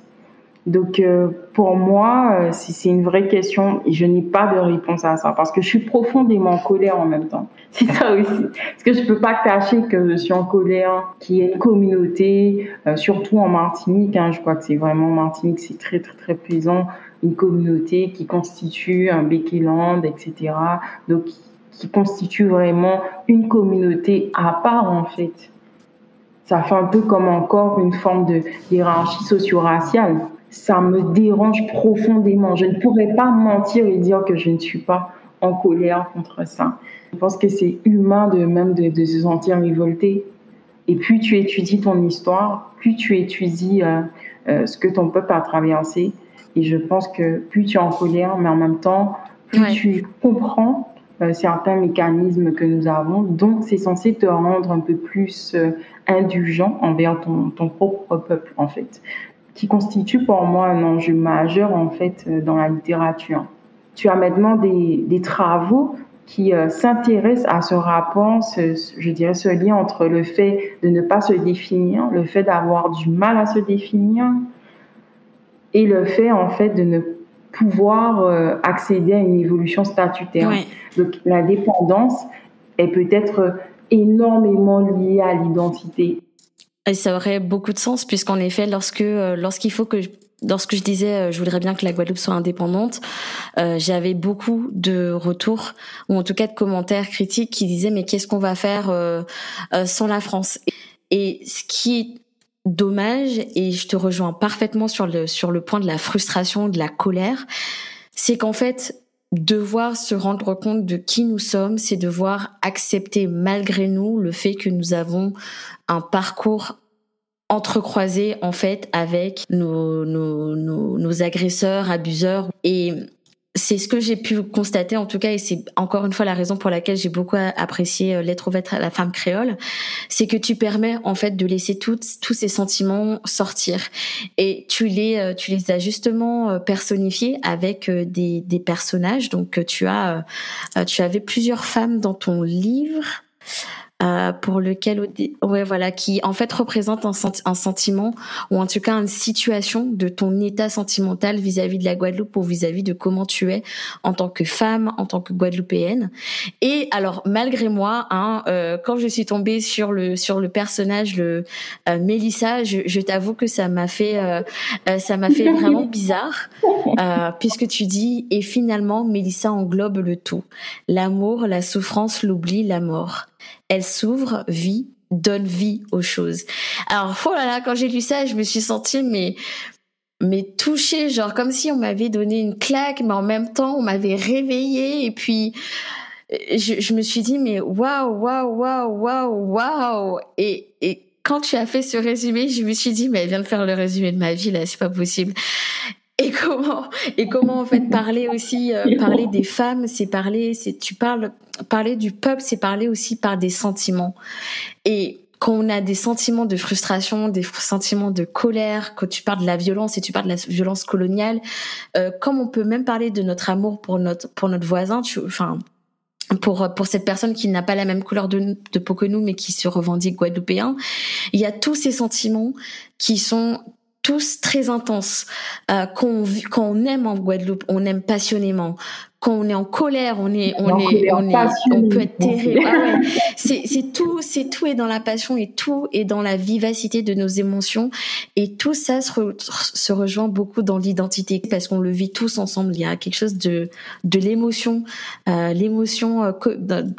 Donc euh, pour moi, euh, c'est une vraie question je n'ai pas de réponse à ça parce que je suis profondément en colère en même temps. C'est ça aussi. Parce que je peux pas cacher que je suis en colère, qu'il y ait une communauté, euh, surtout en Martinique. Hein, je crois que c'est vraiment Martinique, c'est très très très présent, une communauté qui constitue un Békéland, etc. Donc qui constitue vraiment une communauté à part en fait. Ça fait un peu comme encore une forme de hiérarchie socio-raciale ça me dérange profondément. Je ne pourrais pas mentir et dire que je ne suis pas en colère contre ça. Je pense que c'est humain de même de, se sentir révolté. Et plus tu étudies ton histoire, plus tu étudies euh, euh, ce que ton peuple a traversé. Et je pense que plus tu es en colère, mais en même temps, plus tu comprends euh, certains mécanismes que nous avons. Donc, c'est censé te rendre un peu plus indulgent envers ton, ton propre peuple, en fait qui constitue pour moi un enjeu majeur en fait euh, dans la littérature. Tu as maintenant des, des travaux qui euh, s'intéressent à ce rapport, ce, je dirais ce lien entre le fait de ne pas se définir, le fait d'avoir du mal à se définir et le fait en fait de ne pouvoir euh, accéder à une évolution statutaire. Donc l'indépendance est peut-être énormément liée à l'identité et ça aurait beaucoup de sens puisqu'en effet, lorsque euh, lorsqu'il faut que lorsque je disais euh, je voudrais bien que la Guadeloupe soit indépendante, euh, j'avais beaucoup de retours ou en tout cas de commentaires critiques qui disaient mais qu'est-ce qu'on va faire sans la France? Et ce qui est dommage et je te rejoins parfaitement sur le sur le point de la frustration, de la colère, c'est qu'en fait devoir se rendre compte de qui nous sommes, c'est devoir accepter malgré nous le fait que nous avons un parcours entrecroisé en fait avec nos, nos, nos, nos agresseurs, abuseurs. Et c'est ce que j'ai pu constater en tout cas et c'est encore une fois la raison pour laquelle j'ai beaucoup apprécié euh, Lettre ouverte à la femme créole, c'est que tu permets en fait de laisser toutes, tous ces sentiments sortir. Et tu les euh, tu les as justement euh, personnifiés avec des, des personnages. Donc tu as tu avais plusieurs femmes dans ton livre euh, pour lequel, ouais, voilà, qui en fait représente un, un, sentiment ou en tout cas une situation de ton état sentimental vis-à-vis de la Guadeloupe ou vis-à-vis de comment tu es en tant que femme, en tant que Guadeloupéenne. Et alors malgré moi, hein, euh, quand je suis tombée sur le sur le personnage, le euh, Mélissa, je, je t'avoue que ça m'a fait euh, euh, ça m'a fait vraiment bizarre puisque tu dis et finalement Mélissa englobe le tout, l'amour, la souffrance, l'oubli, la mort elle s'ouvre, vit, donne vie aux choses. Alors, oh là là, quand j'ai lu ça, je me suis sentie, mais, mais touchée, genre comme si on m'avait donné une claque, mais en même temps, on m'avait réveillée, et puis, je, je me suis dit, mais waouh, waouh, waouh, waouh, waouh, et, et quand tu as fait ce résumé, je me suis dit, mais elle vient de faire le résumé de ma vie, là, c'est pas possible et comment et comment en fait parler aussi euh, parler des femmes c'est parler c'est tu parles parler du peuple c'est parler aussi par des sentiments. Et quand on a des sentiments de frustration, des sentiments de colère, quand tu parles de la violence et tu parles de la violence coloniale, euh, comme on peut même parler de notre amour pour notre pour notre voisin, tu, enfin pour pour cette personne qui n'a pas la même couleur de, de peau que nous mais qui se revendique guadeloupéen, il y a tous ces sentiments qui sont tous très intenses, euh, qu'on quand on aime en Guadeloupe, on aime passionnément. Quand on est en colère, on est, on est, on est, on peut être terrible. Ah c'est, c'est tout, c'est tout est dans la passion et tout est dans la vivacité de nos émotions et tout ça se, se rejoint beaucoup dans l'identité parce qu'on le vit tous ensemble. Il y a quelque chose de, de l'émotion, euh, l'émotion euh,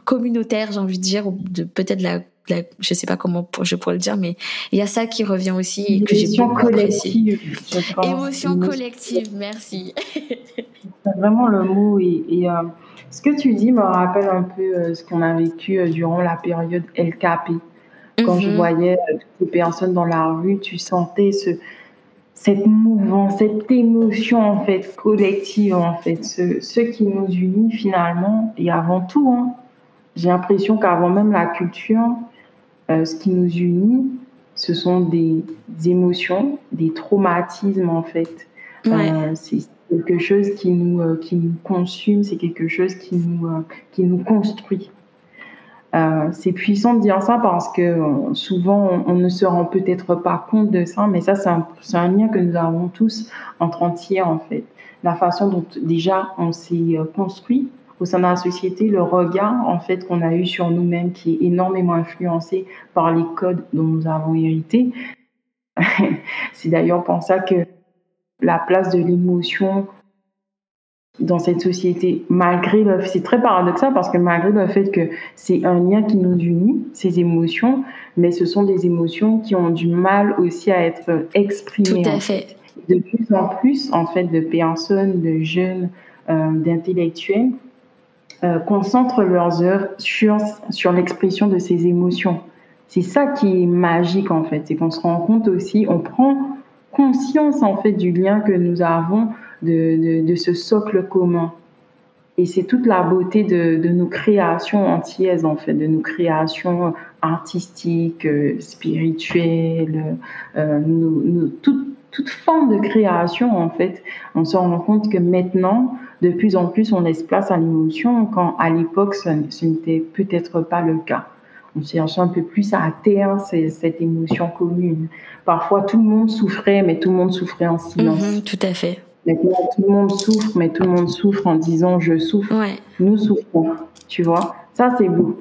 communautaire, j'ai envie de dire, de peut-être la je je sais pas comment je pourrais le dire, mais il y a ça qui revient aussi et que j'ai beaucoup apprécié. Émotion collective, merci. C'est vraiment le mot et, euh, ce que tu dis me rappelle un peu euh, ce qu'on a vécu euh, durant la période LKP. Quand je mhm. voyais toutes les personnes dans la rue, tu sentais ce, cette mouvance, cette émotion en fait collective en fait, ce, qui nous unit finalement et avant tout, hein, j'ai l'impression qu'avant même la culture, euh, ce qui nous unit, ce sont des émotions, des traumatismes en fait. Euh, c'est quelque chose qui nous, euh, qui nous consume, c'est quelque chose qui nous, qui nous construit. c'est puissant de dire ça parce que souvent on, ne se rend peut-être pas compte de ça, mais ça c'est un, un, lien que nous avons tous entre entiers en fait. La façon dont déjà on s'est construit, au sein de la société, le regard en fait qu'on a eu sur nous-mêmes qui est énormément influencé par les codes dont nous avons hérité. c'est d'ailleurs pour ça que la place de l'émotion dans cette société, malgré le, c'est très paradoxal parce que malgré le fait que c'est un lien qui nous unit, ces émotions, mais ce sont des émotions qui ont du mal aussi à être exprimées. Tout à fait. De plus en plus, en fait, de personnes, de jeunes, euh, d'intellectuels euh, concentrent leurs heures sur, sur l'expression de ces émotions. C'est ça qui est magique en fait, c'est qu'on se rend compte aussi, on prend conscience en fait du lien que nous avons de, de, ce socle commun. Et c'est toute la beauté de, de, nos créations antillaises, en fait, de nos créations artistiques, euh, spirituelles, euh, toute, toute forme de création, en fait. On se rend compte que maintenant, de plus en plus, on laisse place à l'émotion, quand à l'époque, ce, n'était peut-être pas le cas. On cherchait un peu plus à terre cette émotion commune. Parfois, tout le monde souffrait, mais tout le monde souffrait en silence. Mhm, tout à fait. Maintenant, tout le monde souffre, mais tout le monde souffre en disant je souffre. Nous souffrons, tu vois. Ça, c'est beau.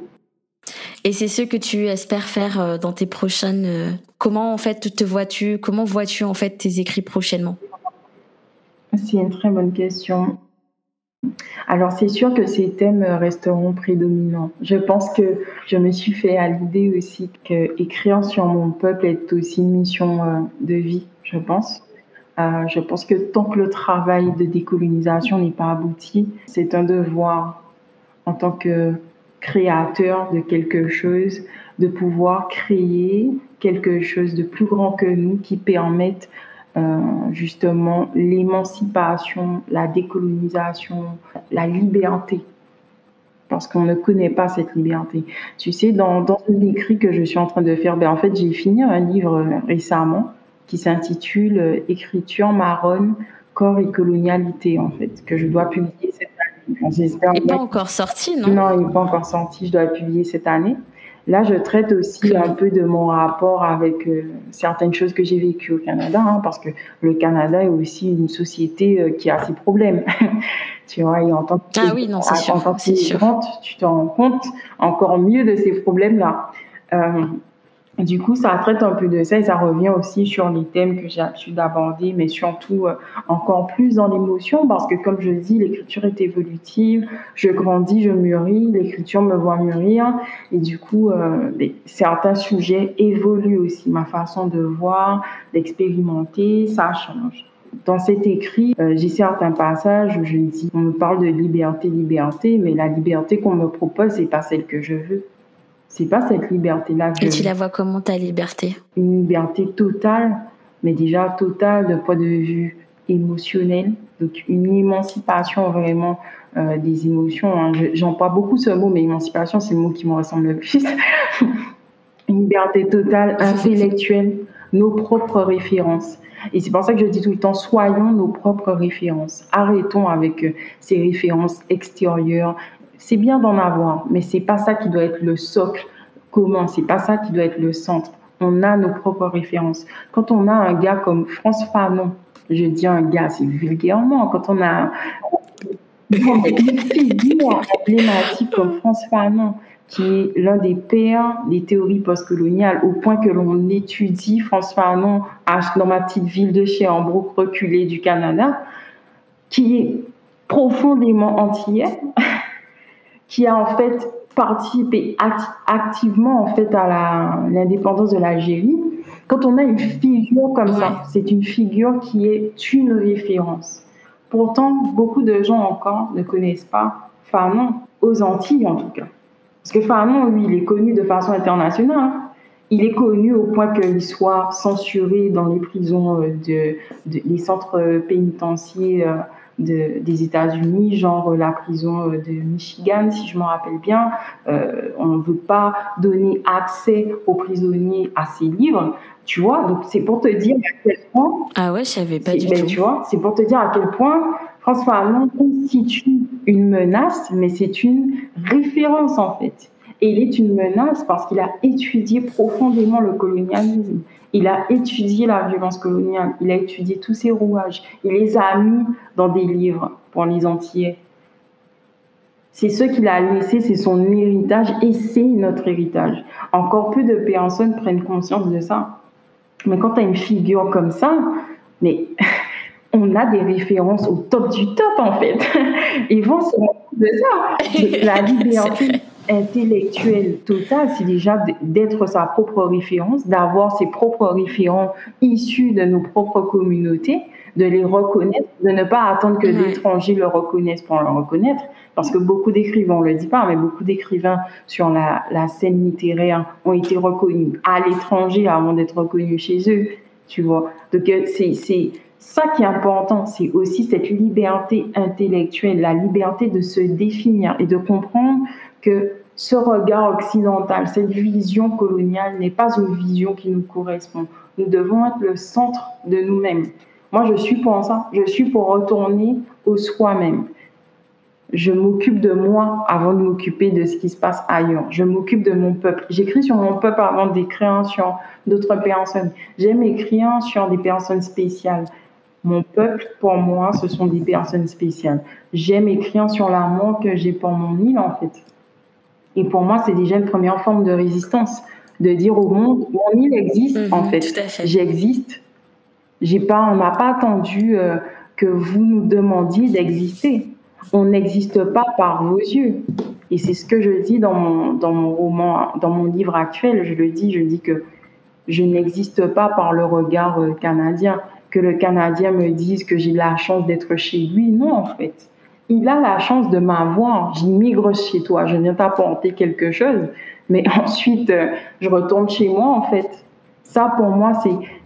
Et c'est ce que tu espères faire euh, dans tes prochaines. Euh, comment en fait te vois-tu Comment vois-tu en fait tes écrits prochainement? C'est une très bonne question. Alors c'est sûr que ces thèmes resteront prédominants. Je pense que je me suis fait à l'idée aussi que écrire sur mon peuple est aussi une mission euh, de vie, je pense. Euh, je pense que tant que le travail de décolonisation n'est pas abouti, c'est un devoir en tant que créateur de quelque chose, de pouvoir créer quelque chose de plus grand que nous qui permette justement l'émancipation, la décolonisation, la liberté. Parce qu'on ne connaît pas cette liberté. Tu sais, dans, dans l'écrit que je suis en train de faire, ben en fait, j'ai fini un livre récemment qui s'intitule Écriture marronne, corps et colonialité, en fait, que je dois publier cette année. il n'est pas encore sorti, non? Non, il n'est pas encore sorti. Je dois le publier cette année. Là, je traite aussi un peu de mon rapport avec euh, certaines choses que j'ai vécues au Canada, hein, parce que le Canada est aussi une société euh, qui a ses problèmes. tu vois, et en tant que, ah oui, non, sûr, en tant que tu te rends compte encore mieux de ces problèmes-là. Euh, du coup, ça traite un peu de ça et ça revient aussi sur les thèmes que j'ai l'habitude d'aborder, mais surtout euh, encore plus dans l'émotion parce que, comme je dis, l'écriture est évolutive. Je grandis, je mûris, l'écriture me voit mûrir et du coup, euh, certains sujets évoluent aussi. Ma façon de voir, d'expérimenter, ça change. Dans cet écrit, euh, j'ai certains passages où je dis, on me parle de liberté, liberté, mais la liberté qu'on me propose, c'est pas celle que je veux c'est pas cette liberté-là que. Et tu la vois comment ta liberté? Une liberté totale, mais déjà totale d'un point de vue émotionnel, donc une émancipation vraiment euh, des émotions. Hein. J'emploie beaucoup ce mot, mais émancipation, c'est le mot qui me ressemble le plus. une liberté totale, intellectuelle, nos propres références. Et c'est pour ça que je dis tout le temps, soyons nos propres références. Arrêtons avec euh, ces références extérieures, c'est bien d'en avoir, mais c'est pas ça qui doit être le socle commun, c'est pas ça qui doit être le centre. On a nos propres références. Quand on a un gars comme France Fanon, je dis un gars, c'est vulgairement, quand on a une figure emblématique comme France Fanon, qui est l'un des pères des théories postcoloniales, au point que l'on étudie France Fanon dans ma petite ville de Sherbrooke reculée du Canada, qui est profondément antillais, qui a en fait participé activement en fait à l'indépendance de l'Algérie. Quand on a une figure comme ça, c'est une figure qui est une référence. Pourtant, beaucoup de gens encore ne connaissent pas Fanon, aux Antilles en tout cas. Parce que Fanon, lui, il est connu de façon internationale. Hein. il est connu au point qu'il soit censuré dans les prisons euh, de, les centres pénitentiaires de, des États-Unis, genre la prison de Michigan, si je me rappelle bien. on ne veut pas donner accès aux prisonniers à ces livres, tu vois. Donc c'est pour te dire à quel point. Ah ouais, je savais pas du ben, tout. Tu vois, c'est pour te dire à quel point François Allemand constitue une menace, mais c'est une référence en fait. Et il est une menace parce qu'il a étudié profondément le colonialisme. Il a étudié la violence coloniale. Il a étudié tous ces rouages. Il les a mis dans des livres pour les entiers. C'est ce qu'il a laissé, c'est son héritage et c'est notre héritage. Encore peu de personnes prennent conscience de ça. Mais quand tu as une figure comme ça, mais on a des références au top du top en fait. Ils vont se rendre de ça. La liberté intellectuelle totale, c'est déjà d'être sa propre référence, d'avoir ses propres référents issus de nos propres communautés, de les reconnaître, de ne pas attendre que l'étranger le reconnaisse pour le reconnaître, parce que beaucoup d'écrivains, on le dit pas, mais beaucoup d'écrivains sur la, la scène littéraire ont été reconnus à l'étranger avant d'être reconnus chez eux, tu vois. Donc euh, c'est ça qui est important, c'est aussi cette liberté intellectuelle, la liberté de se définir et de comprendre que ce regard occidental, cette vision coloniale n'est pas une vision qui nous correspond. Nous devons être le centre de nous-mêmes. Moi, je suis pour ça. Je suis pour retourner au soi-même. Je m'occupe de moi avant de m'occuper de ce qui se passe ailleurs. Je m'occupe de mon peuple. J'écris sur mon peuple avant d'écrire sur d'autres personnes. J'aime écrire sur des personnes spéciales. Mon peuple, pour moi, ce sont des personnes spéciales. J'aime écrire sur l'amour que j'ai pour mon île, en fait. Et pour moi, c'est déjà une première forme de résistance, de dire au monde, mon île existe, en mhm, fait. J'existe. J'ai pas, on n'a pas attendu euh, que vous nous demandiez d'exister. On n'existe pas par vos yeux. Et c'est ce que je dis dans mon, dans mon roman, dans mon livre actuel. Je le dis, je dis que je n'existe pas par le regard euh, canadien que le Canadien me dise que j'ai la chance d'être chez lui. Non, en fait. Il a la chance de m'avoir. J'immigre chez toi. Je viens t'apporter quelque chose. Mais ensuite, euh, je retourne chez moi, en fait. Ça, pour moi,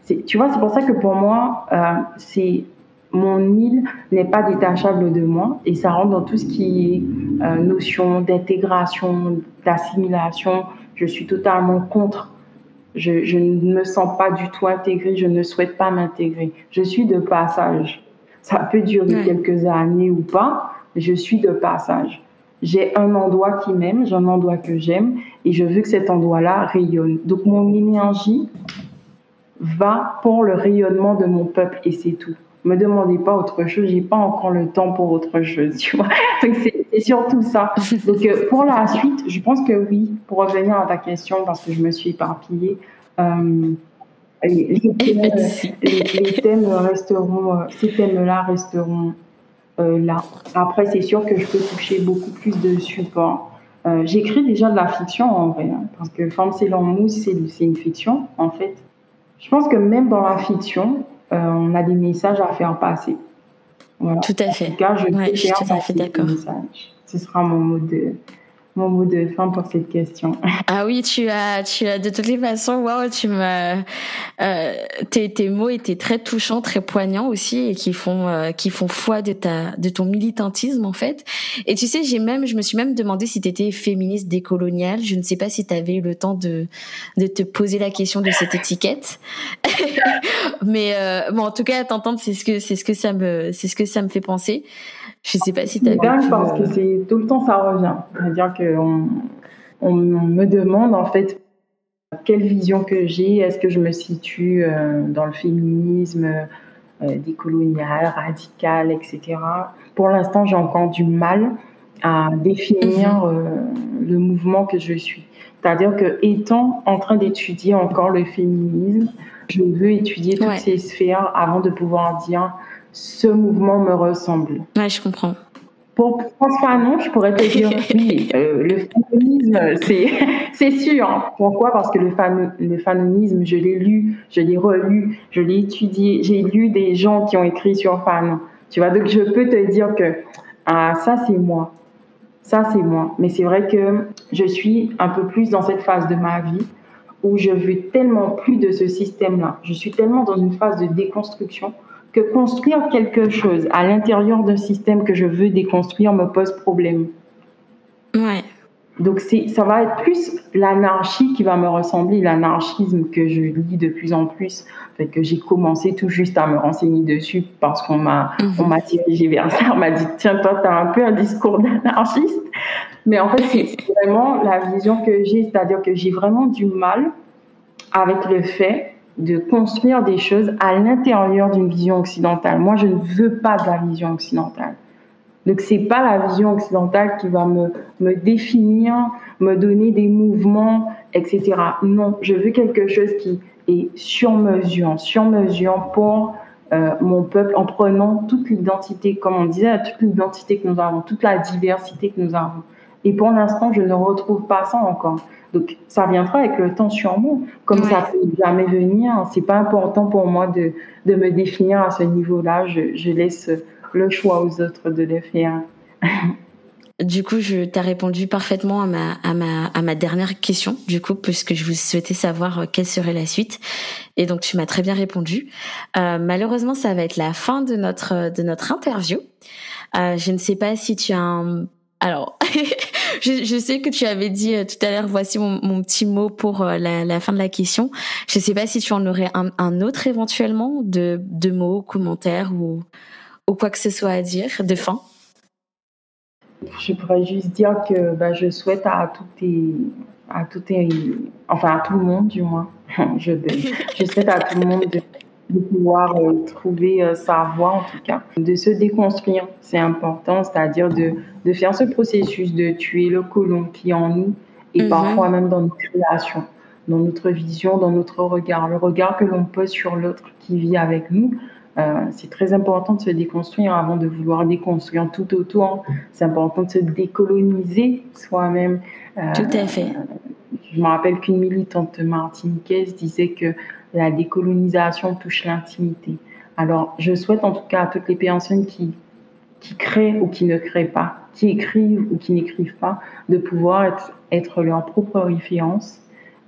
c'est, tu vois, c'est pour ça que pour moi, euh, c'est, mon île n'est pas détachable de moi et ça rentre dans tout ce qui est euh, notion d'intégration, d'assimilation. Je suis totalement contre je, ne me sens pas du tout intégrée, je ne souhaite pas m'intégrer. Je suis de passage. Ça peut durer quelques années ou pas, mais je suis de passage. J'ai un endroit qui m'aime, j'ai un endroit que j'aime, et je veux que cet endroit-là rayonne. Donc mon énergie va pour le rayonnement de mon peuple, et c'est tout. Me demandez pas autre chose, j'ai pas encore le temps pour autre chose, tu vois. Donc c'est surtout ça. Donc euh, pour la suite, je pense que oui, pour revenir à ta question, parce que je me suis éparpillée, euh, les, thèmes, resteront, euh, ces thèmes-là resteront là. Après, c'est sûr que je peux toucher beaucoup plus de supports. J'écris déjà de la fiction en vrai, hein, parce que Femme c'est mousse, c'est une fiction en fait. Je pense que même dans la fiction, on a des messages à faire passer. Tout à fait. En tout cas, je, suis tout à fait d'accord. Ce sera mon mot de, mon mot de fin pour cette question. Ah oui, tu as, tu as de toutes les façons, waouh, tu m'as, euh, tes, tes mots étaient très touchants, très poignants aussi, et qui font, euh, qui font foi de ta, de ton militantisme en fait. Et tu sais, j'ai même, je me suis même demandé si tu étais féministe décoloniale. Je ne sais pas si tu avais eu le temps de, de te poser la question de cette étiquette, mais euh, bon, en tout cas, t'entendre, c'est ce que, c'est ce que ça me, c'est ce que ça me fait penser. Je sais pas si tu as dingue parce que c'est tout le temps ça revient. C'est-à-dire qu'on on me demande en fait quelle vision que j'ai, est-ce que je me situe euh, dans le féminisme euh, décolonial, radical, etc. Pour l'instant, j'ai encore du mal à définir mhm. euh, le mouvement que je suis. C'est-à-dire que étant en train d'étudier encore le féminisme, je veux étudier toutes ces sphères avant de pouvoir dire ce mouvement me ressemble. Ouais, je comprends. Pour François non, je pourrais te dire oui, euh, le féminisme, c'est sûr. Pourquoi? Parce que le, le féminisme, je l'ai lu, je l'ai relu, je l'ai étudié, j'ai lu des gens qui ont écrit sur Fanon. Tu vois, donc je peux te dire que ah, ça c'est moi, ça c'est moi. Mais c'est vrai que je suis un peu plus dans cette phase de ma vie où je veux tellement plus de ce système-là. Je suis tellement dans une phase de déconstruction que construire quelque chose à l'intérieur d'un système que je veux déconstruire me pose problème. Ouais. Donc ça va être plus l'anarchie qui va me ressembler, l'anarchisme que je lis de plus en plus, fait que j'ai commencé tout juste à me renseigner dessus parce qu'on m'a, mhm. on m'a dirigé vers ça, on m'a dit tiens toi tu as un peu un discours d'anarchiste, mais en fait c'est vraiment la vision que j'ai, c'est-à-dire que j'ai vraiment du mal avec le fait de construire des choses à l'intérieur d'une vision occidentale. Moi je ne veux pas de la vision occidentale. Donc c'est pas la vision occidentale qui va me, me définir, me donner des mouvements, etc. Non, je veux quelque chose qui est sur mesure, sur mesure pour euh, mon peuple en prenant toute l'identité, comme on disait, toute l'identité que nous avons, toute la diversité que nous avons. Et pour l'instant, je ne retrouve pas ça encore. Donc, ça viendra avec le temps sur moi. Comme ça peut jamais venir, c'est pas important pour moi de, de me définir à ce niveau-là. Je, je laisse le choix aux autres de le faire. Du coup, je t'ai répondu parfaitement à ma, à ma, à ma dernière question, du coup, puisque je vous souhaitais savoir euh, quelle serait la suite. Et donc, tu m'as très bien répondu. Euh, malheureusement, ça va être la fin de notre, de notre interview. Euh, je ne sais pas si tu as un... Alors, je, sais que tu avais dit euh, tout à l'heure, voici mon, petit mot pour euh, la, fin de la question. Je ne sais pas si tu en aurais un, autre éventuellement de, mots, commentaires ou quoi que ce soit à dire de fin. Je pourrais juste dire que bah, je souhaite à tout à enfin à tout le monde du moins, je, souhaite à tout le monde de, pouvoir euh, trouver sa voie en tout cas, de se déconstruire, c'est important, c'est-à-dire de, de, faire ce processus de tuer le colon qui est en nous et mhm. parfois même dans notre création, dans notre vision, dans notre regard, le regard que l'on pose sur l'autre qui vit avec nous euh, c'est très important de se déconstruire avant de vouloir déconstruire tout autour. C'est important de se décoloniser soi-même. Euh, tout à fait. Je me rappelle qu'une militante martiniquaise disait que la décolonisation touche l'intimité. Alors, je souhaite en tout cas à toutes les personnes qui, qui créent ou qui ne créent pas, qui écrivent ou qui n'écrivent pas, de pouvoir être, leur propre référence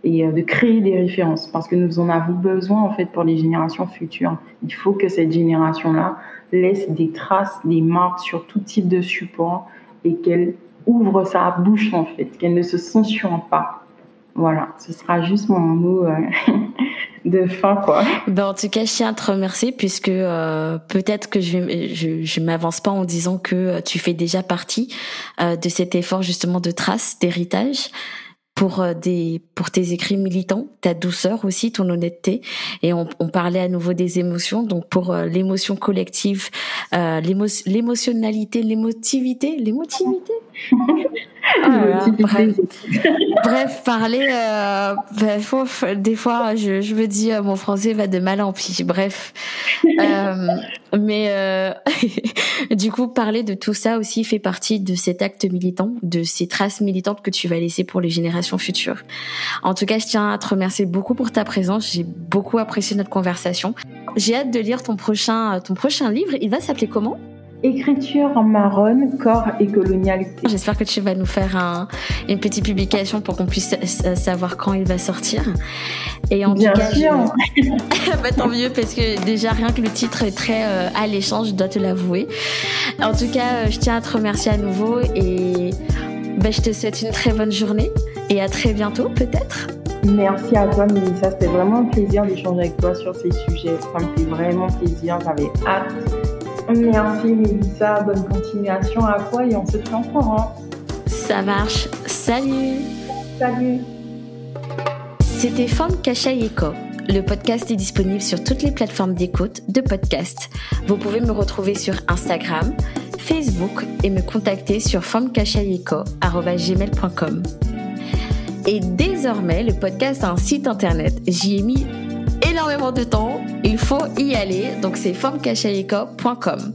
et euh, de créer des références parce que nous en avons besoin en fait pour les générations futures. Il faut que cette génération-là laisse des traces, des marques sur tout type de support et qu'elle ouvre sa bouche en fait, qu'elle ne se censure pas. Voilà, ce sera juste mon mot euh, de fin quoi. Ben, en tout cas, je tiens à te remercier puisque euh, peut-être que je je, je m'avance pas en disant que tu fais déjà partie de cet effort justement de trace, d'héritage pour euh, des pour tes écrits militants, ta douceur aussi, ton honnêteté. Et on, on parlait à nouveau des émotions. Donc pour euh, l'émotion collective, euh, l'émotionnalité, l'émotivité, l'émotivité. Bref. bref, parler. Euh, des fois, je, je me dis, mon français va de mal en pis. Bref, euh, mais euh, du coup, parler de tout ça aussi fait partie de cet acte militant, de ces traces militantes que tu vas laisser pour les générations futures. En tout cas, je tiens à te remercier beaucoup pour ta présence. J'ai beaucoup apprécié notre conversation. J'ai hâte de lire ton prochain, ton prochain livre. Il va s'appeler comment? Écriture en marron, corps et colonialité. J'espère que tu vas nous faire un, une petite publication pour qu'on puisse savoir quand il va sortir. Et en Bien tout cas, sûr. bah, tant mieux parce que déjà rien que le titre est très euh, alléchant, je dois te l'avouer. En tout cas, euh, je tiens à te remercier à nouveau et bah, je te souhaite une très bonne journée et à très bientôt peut-être. Merci à toi, Mélissa. C'était vraiment un plaisir d'échanger avec toi sur ces sujets. Ça me fait vraiment plaisir. J'avais hâte Merci Mélissa, bonne continuation à toi et on se tient au Ça marche. Salut. Salut. C'était Forme Eco. Le podcast est disponible sur toutes les plateformes d'écoute de podcast. Vous pouvez me retrouver sur Instagram, Facebook et me contacter sur formcachayeco.com. Et désormais, le podcast a un site internet. J'y ai mis énormément de temps. Il faut y aller. Donc c'est formcachaïco.com.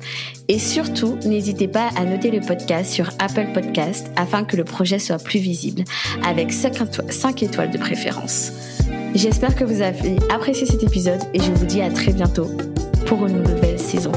Et surtout, n'hésitez pas à noter le podcast sur Apple Podcast afin que le projet soit plus visible, avec 5 étoiles de préférence. J'espère que vous avez apprécié cet épisode et je vous dis à très bientôt pour une nouvelle saison.